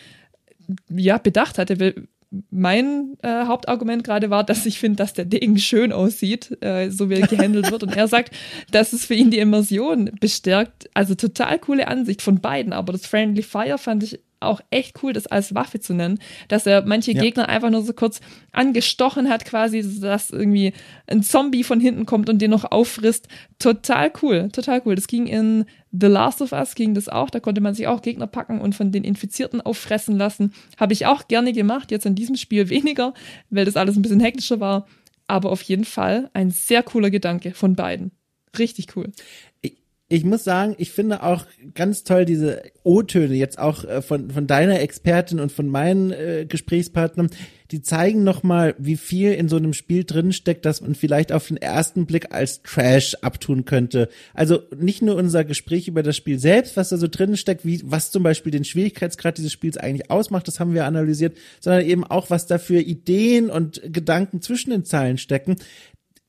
ja, bedacht hatte. Mein äh, Hauptargument gerade war, dass ich finde, dass der Degen schön aussieht, äh, so wie er gehandelt wird. Und er sagt, dass es für ihn die Immersion bestärkt. Also total coole Ansicht von beiden. Aber das Friendly Fire fand ich auch echt cool, das als Waffe zu nennen, dass er manche Ja. Gegner einfach nur so kurz angestochen hat, quasi, dass irgendwie ein Zombie von hinten kommt und den noch auffrisst. Total cool, total cool. Das ging in The Last of Us, ging das auch. Da konnte man sich auch Gegner packen und von den Infizierten auffressen lassen. Habe ich auch gerne gemacht, jetzt in diesem Spiel weniger, weil das alles ein bisschen hektischer war. Aber auf jeden Fall ein sehr cooler Gedanke von beiden. Richtig cool. Ich, muss sagen, ich finde auch ganz toll diese O-Töne jetzt auch äh, von von deiner Expertin und von meinen äh, Gesprächspartnern, die zeigen noch mal, wie viel in so einem Spiel drin steckt, dass man vielleicht auf den ersten Blick als Trash abtun könnte. Also nicht nur unser Gespräch über das Spiel selbst, was da so drin steckt, wie was zum Beispiel den Schwierigkeitsgrad dieses Spiels eigentlich ausmacht, das haben wir analysiert, sondern eben auch was da für Ideen und Gedanken zwischen den Zeilen stecken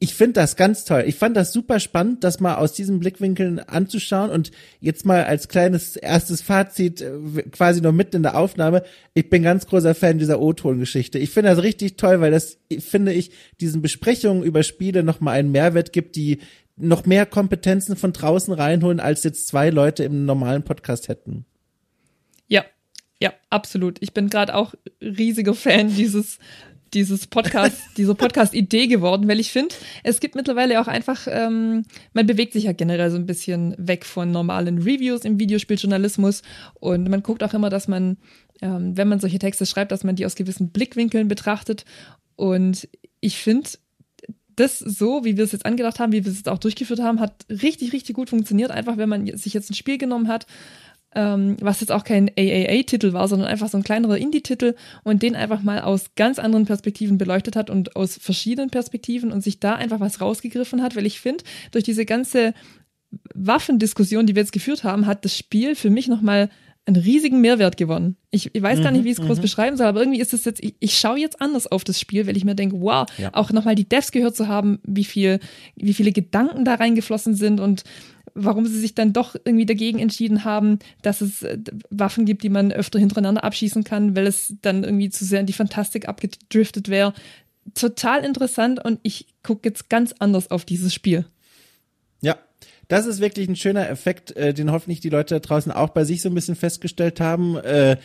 ich finde das ganz toll. Ich fand das super spannend, das mal aus diesen Blickwinkeln anzuschauen und jetzt mal als kleines erstes Fazit äh, quasi noch mitten in der Aufnahme. Ich bin ganz großer Fan dieser O-Ton-Geschichte. Ich finde das richtig toll, weil das, finde ich, diesen Besprechungen über Spiele noch mal einen Mehrwert gibt, die noch mehr Kompetenzen von draußen reinholen, als jetzt zwei Leute im normalen Podcast hätten. Ja, ja, absolut. Ich bin gerade auch riesiger Fan dieses dieses Podcast, dieser Podcast-Idee geworden, weil ich finde, es gibt mittlerweile auch einfach, ähm, man bewegt sich ja generell so ein bisschen weg von normalen Reviews im Videospieljournalismus und man guckt auch immer, dass man, ähm, wenn man solche Texte schreibt, dass man die aus gewissen Blickwinkeln betrachtet und ich finde, das so, wie wir es jetzt angedacht haben, wie wir es jetzt auch durchgeführt haben, hat richtig, richtig gut funktioniert. Einfach, wenn man sich jetzt ein Spiel genommen hat, ähm, was jetzt auch kein AAA-Titel war, sondern einfach so ein kleinerer Indie-Titel und den einfach mal aus ganz anderen Perspektiven beleuchtet hat und aus verschiedenen Perspektiven und sich da einfach was rausgegriffen hat, weil ich finde, durch diese ganze Waffendiskussion, die wir jetzt geführt haben, hat das Spiel für mich nochmal einen riesigen Mehrwert gewonnen. Ich, ich weiß gar nicht, wie ich es groß beschreiben soll, aber irgendwie ist es jetzt, ich, ich schaue jetzt anders auf das Spiel, weil ich mir denke, wow, Ja. auch nochmal die Devs gehört zu haben, wie viel, wie viele Gedanken da reingeflossen sind und warum sie sich dann doch irgendwie dagegen entschieden haben, dass es äh, Waffen gibt, die man öfter hintereinander abschießen kann, weil es dann irgendwie zu sehr in die Fantastik abgedriftet wäre. Total interessant und ich gucke jetzt ganz anders auf dieses Spiel. Ja, das ist wirklich ein schöner Effekt, äh, den hoffentlich die Leute da draußen auch bei sich so ein bisschen festgestellt haben, äh,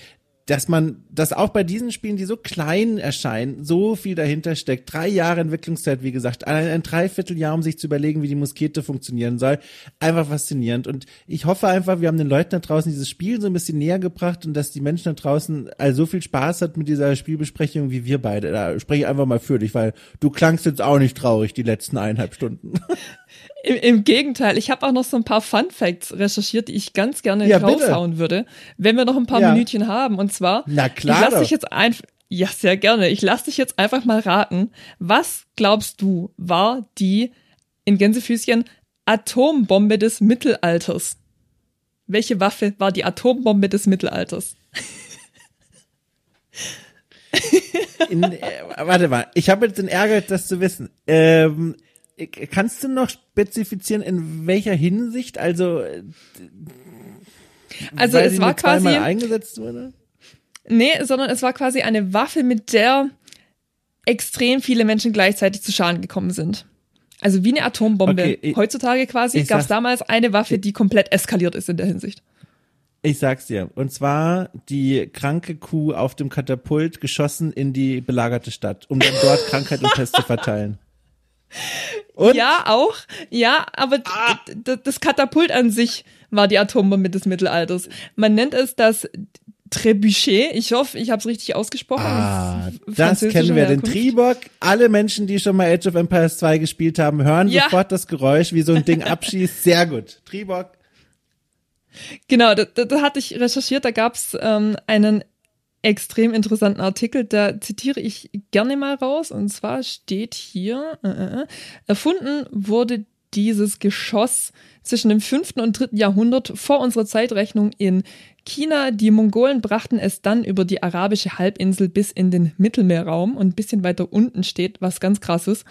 dass man, dass auch bei diesen Spielen, die so klein erscheinen, so viel dahinter steckt. Drei Jahre Entwicklungszeit, wie gesagt, ein, ein Dreivierteljahr, um sich zu überlegen, wie die Muskete funktionieren soll. Einfach faszinierend. Und ich hoffe einfach, wir haben den Leuten da draußen dieses Spiel so ein bisschen näher gebracht und dass die Menschen da draußen all so viel Spaß hat mit dieser Spielbesprechung wie wir beide. Da spreche ich einfach mal für dich, weil du klangst jetzt auch nicht traurig die letzten eineinhalb Stunden. Im, Im Gegenteil, ich habe auch noch so ein paar Fun Facts recherchiert, die ich ganz gerne Ja, bitte. raushauen würde, wenn wir noch ein paar Ja. Minütchen haben. Und zwar, Na klar ich lasse dich jetzt einfach, ja, sehr gerne. Ich lasse dich jetzt einfach mal raten. Was glaubst du, war die, in Gänsefüßchen, Atombombe des Mittelalters? Welche Waffe war die Atombombe des Mittelalters? In, äh, warte mal, ich habe jetzt den Ärger, das zu wissen. Ähm, kannst du noch spezifizieren, in welcher Hinsicht? Also, äh, Also es war quasi, eingesetzt wurde? nee, sondern es war quasi eine Waffe, mit der extrem viele Menschen gleichzeitig zu Schaden gekommen sind. Also wie eine Atombombe. Okay, ich- Heutzutage quasi gab es damals eine Waffe, die komplett eskaliert ist in der Hinsicht. Ich sag's dir. Und zwar die kranke Kuh auf dem Katapult geschossen in die belagerte Stadt, um dann dort Krankheit und Pest zu verteilen. Und? Ja, auch. Ja, aber Ah. das Katapult an sich war die Atombombe des Mittelalters. Man nennt es das Trebuchet. Ich hoffe, ich habe es richtig ausgesprochen. Ah, das französischer kennen wir. Den. Tribok, alle Menschen, die schon mal Age of Empires 2 gespielt haben, hören Ja. sofort das Geräusch, wie so ein Ding abschießt. Sehr gut. Tribok. Genau, da, da, da hatte ich recherchiert, da gab es ähm, einen extrem interessanten Artikel, da zitiere ich gerne mal raus. Und zwar steht hier, äh, äh, äh, erfunden wurde dieses Geschoss zwischen dem 5. und 3. Jahrhundert vor unserer Zeitrechnung in China. Die Mongolen brachten es dann über die arabische Halbinsel bis in den Mittelmeerraum und ein bisschen weiter unten steht, was ganz krass ist.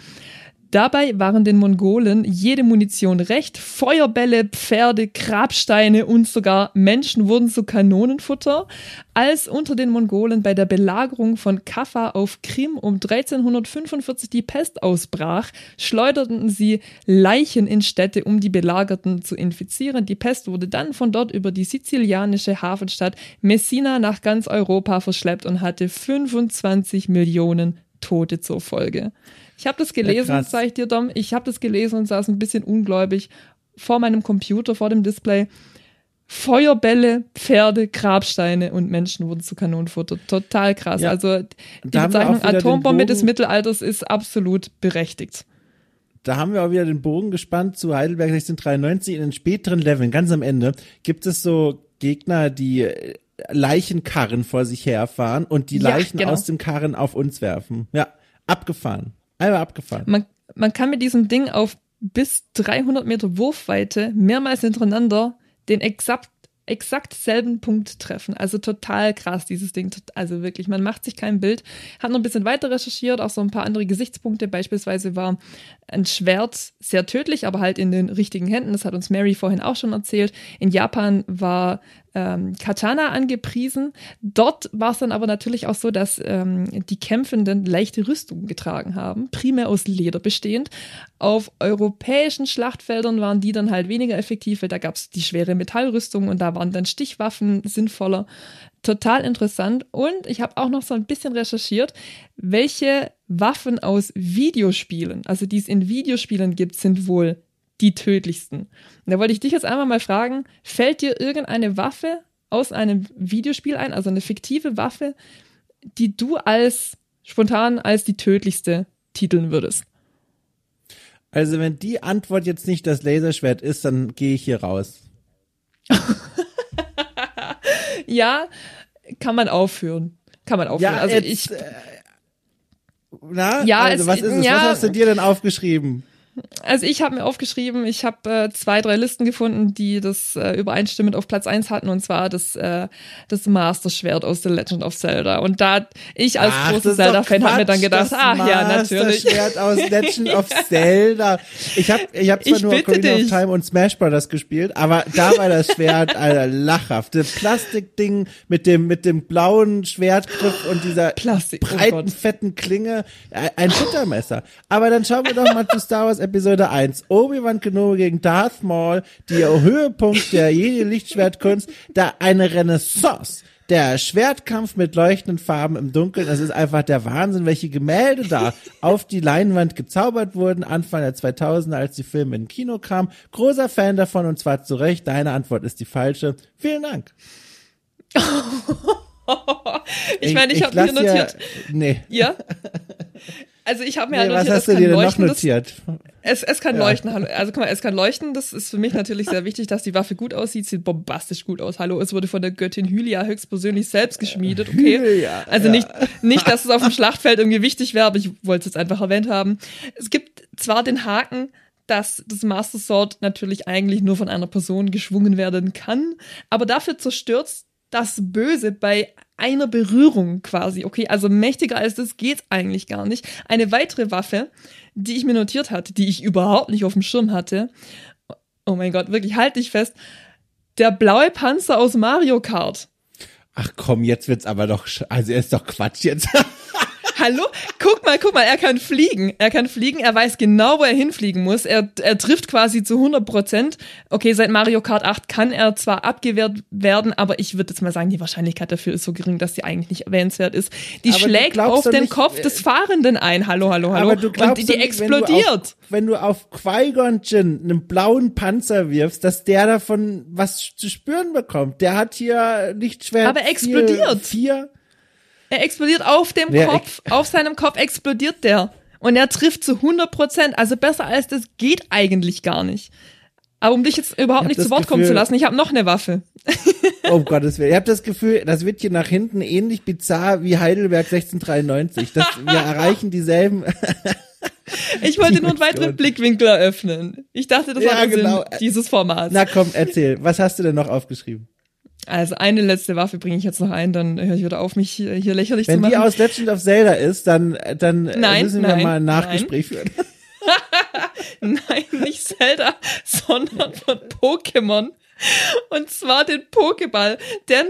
Dabei waren den Mongolen jede Munition recht. Feuerbälle, Pferde, Grabsteine und sogar Menschen wurden zu Kanonenfutter. Als unter den Mongolen bei der Belagerung von Kaffa auf Krim um 1345 die Pest ausbrach, schleuderten sie Leichen in Städte, um die Belagerten zu infizieren. Die Pest wurde dann von dort über die sizilianische Hafenstadt Messina nach ganz Europa verschleppt und hatte 25 Millionen Tote zur Folge. Ich habe das gelesen, Ja, sag ich dir, Dom. Ich habe das gelesen und saß ein bisschen ungläubig vor meinem Computer, vor dem Display. Feuerbälle, Pferde, Grabsteine und Menschen wurden zu Kanonenfutter. Total krass. Ja. Also die Bezeichnung Atombombe des Mittelalters ist absolut berechtigt. Da haben wir auch wieder den Bogen gespannt zu Heidelberg 1693. In den späteren Leveln, ganz am Ende, gibt es so Gegner, die äh, Leichenkarren vor sich herfahren und die Ja, Leichen genau. aus dem Karren auf uns werfen. Ja, abgefahren. Einmal abgefahren. Man, man kann mit diesem Ding auf bis 300 Meter Wurfweite mehrmals hintereinander den exakt, exakt selben Punkt treffen. Also total krass, dieses Ding. Also wirklich, man macht sich kein Bild. Hat noch ein bisschen weiter recherchiert, auch so ein paar andere Gesichtspunkte. Beispielsweise war ein Schwert sehr tödlich, aber halt in den richtigen Händen. Das hat uns Mary vorhin auch schon erzählt. In Japan war ähm, Katana angepriesen. Dort war es dann aber natürlich auch so, dass ähm, die Kämpfenden leichte Rüstungen getragen haben, primär aus Leder bestehend. Auf europäischen Schlachtfeldern waren die dann halt weniger effektiv, weil da gab es die schwere Metallrüstung und da waren dann Stichwaffen sinnvoller. Total interessant. Und ich habe auch noch so ein bisschen recherchiert, welche Waffen aus Videospielen, also die es in Videospielen gibt, sind wohl die tödlichsten. Und da wollte ich dich jetzt einmal mal fragen, fällt dir irgendeine Waffe aus einem Videospiel ein, also eine fiktive Waffe, die du als spontan als die tödlichste titeln würdest? Also wenn die Antwort jetzt nicht das Laserschwert ist, dann gehe ich hier raus. Ja, kann man aufführen. Kann man aufführen. also jetzt, ich, äh, na, Ja, also es- was ist es? ja. Was hast du dir denn aufgeschrieben? Also ich habe mir aufgeschrieben, ich habe äh, zwei, drei Listen gefunden, die das äh, übereinstimmend auf Platz eins hatten, und zwar das, äh, das Master-Schwert aus The Legend of Zelda. Und da ich als Ach, das großer Zelda-Fan habe mir dann gedacht, das ach ja, natürlich. Master-Schwert aus Legend of Zelda. Ich habe ich hab zwar Ich nur Ocarina of dich. Time und Smash Brothers gespielt, aber da war das Schwert, Alter, lachhaft. Das Plastikding mit dem, mit dem blauen Schwertgriff und dieser Plastik, oh breiten, Gott. fetten Klinge. Ein Buttermesser. Aber dann schauen wir doch mal zu Star Wars Episode 1. Obi-Wan Kenobi gegen Darth Maul, der Höhepunkt der Jedi-Lichtschwertkunst, da eine Renaissance. Der Schwertkampf mit leuchtenden Farben im Dunkeln, das ist einfach der Wahnsinn, welche Gemälde da auf die Leinwand gezaubert wurden, Anfang der 2000er, als die Filme in Kino kamen. Großer Fan davon und zwar zu Recht. Deine Antwort ist die falsche. Vielen Dank. ich meine, ich, habe lass mir notiert. Ja, nee. Ja. Also ich habe mir nee ja was notiert, hast es du kann dir denn noch leuchten. Das, notiert? es, es kann leuchten. Hallo. Also guck mal, es kann leuchten. Das ist für mich natürlich sehr wichtig, dass die Waffe gut aussieht. Sieht bombastisch gut aus. Hallo, es wurde von der Göttin Hylia höchstpersönlich selbst geschmiedet. Okay. Hylia, also ja. nicht, nicht, dass es auf dem Schlachtfeld irgendwie wichtig wäre, aber ich wollte es jetzt einfach erwähnt haben. Es gibt zwar den Haken, dass das Master Sword natürlich eigentlich nur von einer Person geschwungen werden kann, aber dafür zerstört das Böse bei einer Berührung quasi. Okay, also mächtiger als das geht's eigentlich gar nicht. Eine weitere Waffe, die ich mir notiert hatte, die ich überhaupt nicht auf dem Schirm hatte. Oh mein Gott, wirklich, halt dich fest. Der blaue Panzer aus Mario Kart. Ach komm, jetzt wird's aber doch, also er ist doch Quatsch jetzt. Hallo? Guck mal, guck mal, er kann fliegen. Er kann fliegen, er weiß genau, wo er hinfliegen muss. Er, er trifft quasi zu 100 Prozent. Okay, seit Mario Kart 8 kann er zwar abgewehrt werden, aber ich würde jetzt mal sagen, die Wahrscheinlichkeit dafür ist so gering, dass die eigentlich nicht erwähnenswert ist. Die Aber schlägt auf den nicht, Kopf äh, des Fahrenden ein. Hallo, hallo, hallo. Aber du glaubst Und die, die nicht, wenn du explodiert. Auf, wenn du auf Qui-Gon einen blauen Panzer wirfst, dass der davon was zu spüren bekommt. Der hat hier Lichtschwert. Aber er explodiert. Vier. Er explodiert auf dem Ja, Kopf, auf seinem Kopf explodiert der. Und er trifft zu 100 Prozent. Also besser als das geht eigentlich gar nicht. Aber um dich jetzt überhaupt nicht zu Wort kommen zu Gefühl- lassen, ich habe noch eine Waffe. Oh Gottes Willen. Ich habe das Gefühl, das wird hier nach hinten ähnlich bizarr wie Heidelberg 1693. Das, wir erreichen dieselben. Ich wollte nur einen weiteren Blickwinkel eröffnen. Ich dachte, das Ja, war der genau. Sinn dieses Formats. Na komm, erzähl. Was hast du denn noch aufgeschrieben? Also eine letzte Waffe bringe ich jetzt noch ein, dann höre ich wieder auf, mich hier, hier lächerlich Wenn zu machen. die aus Legend of Zelda ist, dann, dann Nein, müssen wir nein, mal ein Nachgespräch führen. Nein, nicht Zelda, sondern von Pokémon. Und zwar den Pokéball. Denn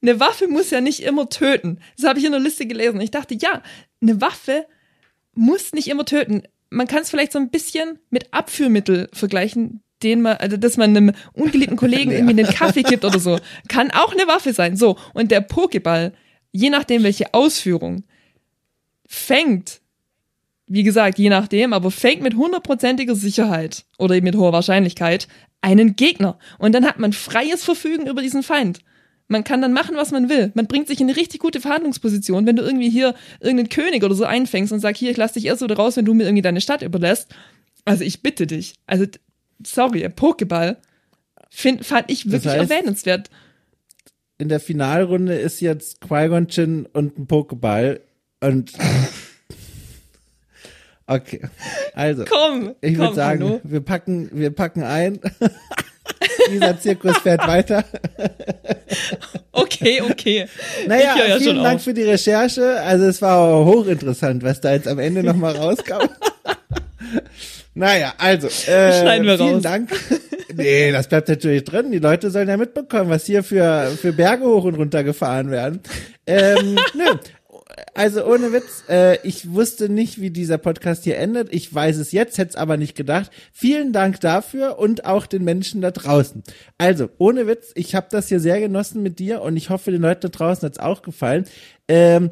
eine Waffe muss ja nicht immer töten. Das habe ich in der Liste gelesen. Ich dachte, ja, eine Waffe muss nicht immer töten. Man kann es vielleicht so ein bisschen mit Abführmittel vergleichen, den man, also dass man einem ungeliebten Kollegen irgendwie den Kaffee gibt oder so. Kann auch eine Waffe sein. So. Und der Pokéball, je nachdem welche Ausführung, fängt wie gesagt, je nachdem, aber fängt mit hundertprozentiger Sicherheit oder mit hoher Wahrscheinlichkeit einen Gegner. Und dann hat man freies Verfügen über diesen Feind. Man kann dann machen, was man will. Man bringt sich in eine richtig gute Verhandlungsposition, wenn du irgendwie hier irgendeinen König oder so einfängst und sagst, hier, ich lass dich erst oder raus, wenn du mir irgendwie deine Stadt überlässt. Also ich bitte dich. Also, sorry, Pokéball find, fand ich wirklich Das heißt- erwähnenswert. In der Finalrunde ist jetzt Qui-Gon Jinn und ein Pokéball und Okay. Also, Komm, ich würde sagen, Hanno. wir packen, wir packen ein. Dieser Zirkus fährt weiter. Okay, okay. Naja, ja vielen Dank auf. für die Recherche. Also es war hochinteressant, was da jetzt am Ende nochmal rauskam. Naja, also, äh, Schneiden wir vielen raus. Dank. Nee, das bleibt natürlich drin. Die Leute sollen ja mitbekommen, was hier für, für Berge hoch und runter gefahren werden. Ähm, nö. Also ohne Witz, äh, ich wusste nicht, wie dieser Podcast hier endet. Ich weiß es jetzt, hätte es aber nicht gedacht. Vielen Dank dafür und auch den Menschen da draußen. Also ohne Witz, ich habe das hier sehr genossen mit dir und ich hoffe, den Leuten da draußen hat's auch gefallen. Ähm,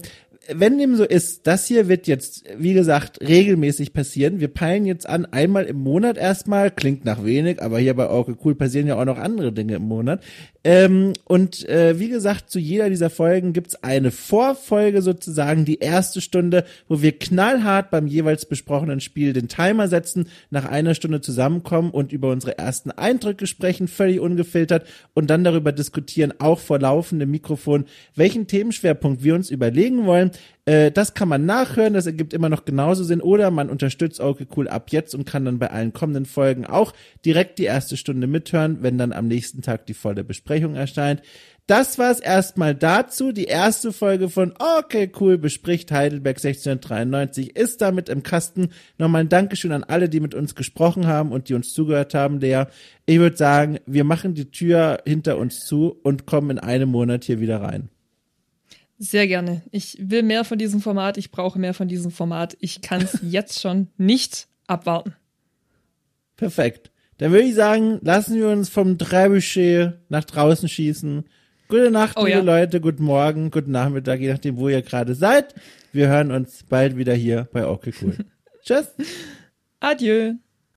wenn dem so ist, das hier wird jetzt, wie gesagt, regelmäßig passieren. Wir peilen jetzt an, einmal im Monat erstmal, klingt nach wenig, aber hier bei Orke Cool passieren ja auch noch andere Dinge im Monat. Ähm, und äh, wie gesagt, zu jeder dieser Folgen gibt's eine Vorfolge sozusagen, die erste Stunde, wo wir knallhart beim jeweils besprochenen Spiel den Timer setzen, nach einer Stunde zusammenkommen und über unsere ersten Eindrücke sprechen, völlig ungefiltert und dann darüber diskutieren, auch vor laufendem Mikrofon, welchen Themenschwerpunkt wir uns überlegen wollen. Äh, das kann man nachhören, das ergibt immer noch genauso Sinn. Oder man unterstützt okay cool ab jetzt und kann dann bei allen kommenden Folgen auch direkt die erste Stunde mithören, wenn dann am nächsten Tag die volle Besprechung erscheint. Das war's erstmal dazu. Die erste Folge von Okay Cool bespricht Heidelberg 1693 ist damit im Kasten. Nochmal ein Dankeschön an alle, die mit uns gesprochen haben und die uns zugehört haben, Lea. Ich würde sagen, wir machen die Tür hinter uns zu und kommen in einem Monat hier wieder rein. Sehr gerne. Ich will mehr von diesem Format. Ich brauche mehr von diesem Format. Ich kann es jetzt schon nicht abwarten. Perfekt. Dann würde ich sagen, lassen wir uns vom Trebuchet nach draußen schießen. Gute Nacht, Oh liebe ja. Leute, guten Morgen, guten Nachmittag, je nachdem, wo ihr gerade seid. Wir hören uns bald wieder hier bei Okay Cool. Tschüss. Adieu.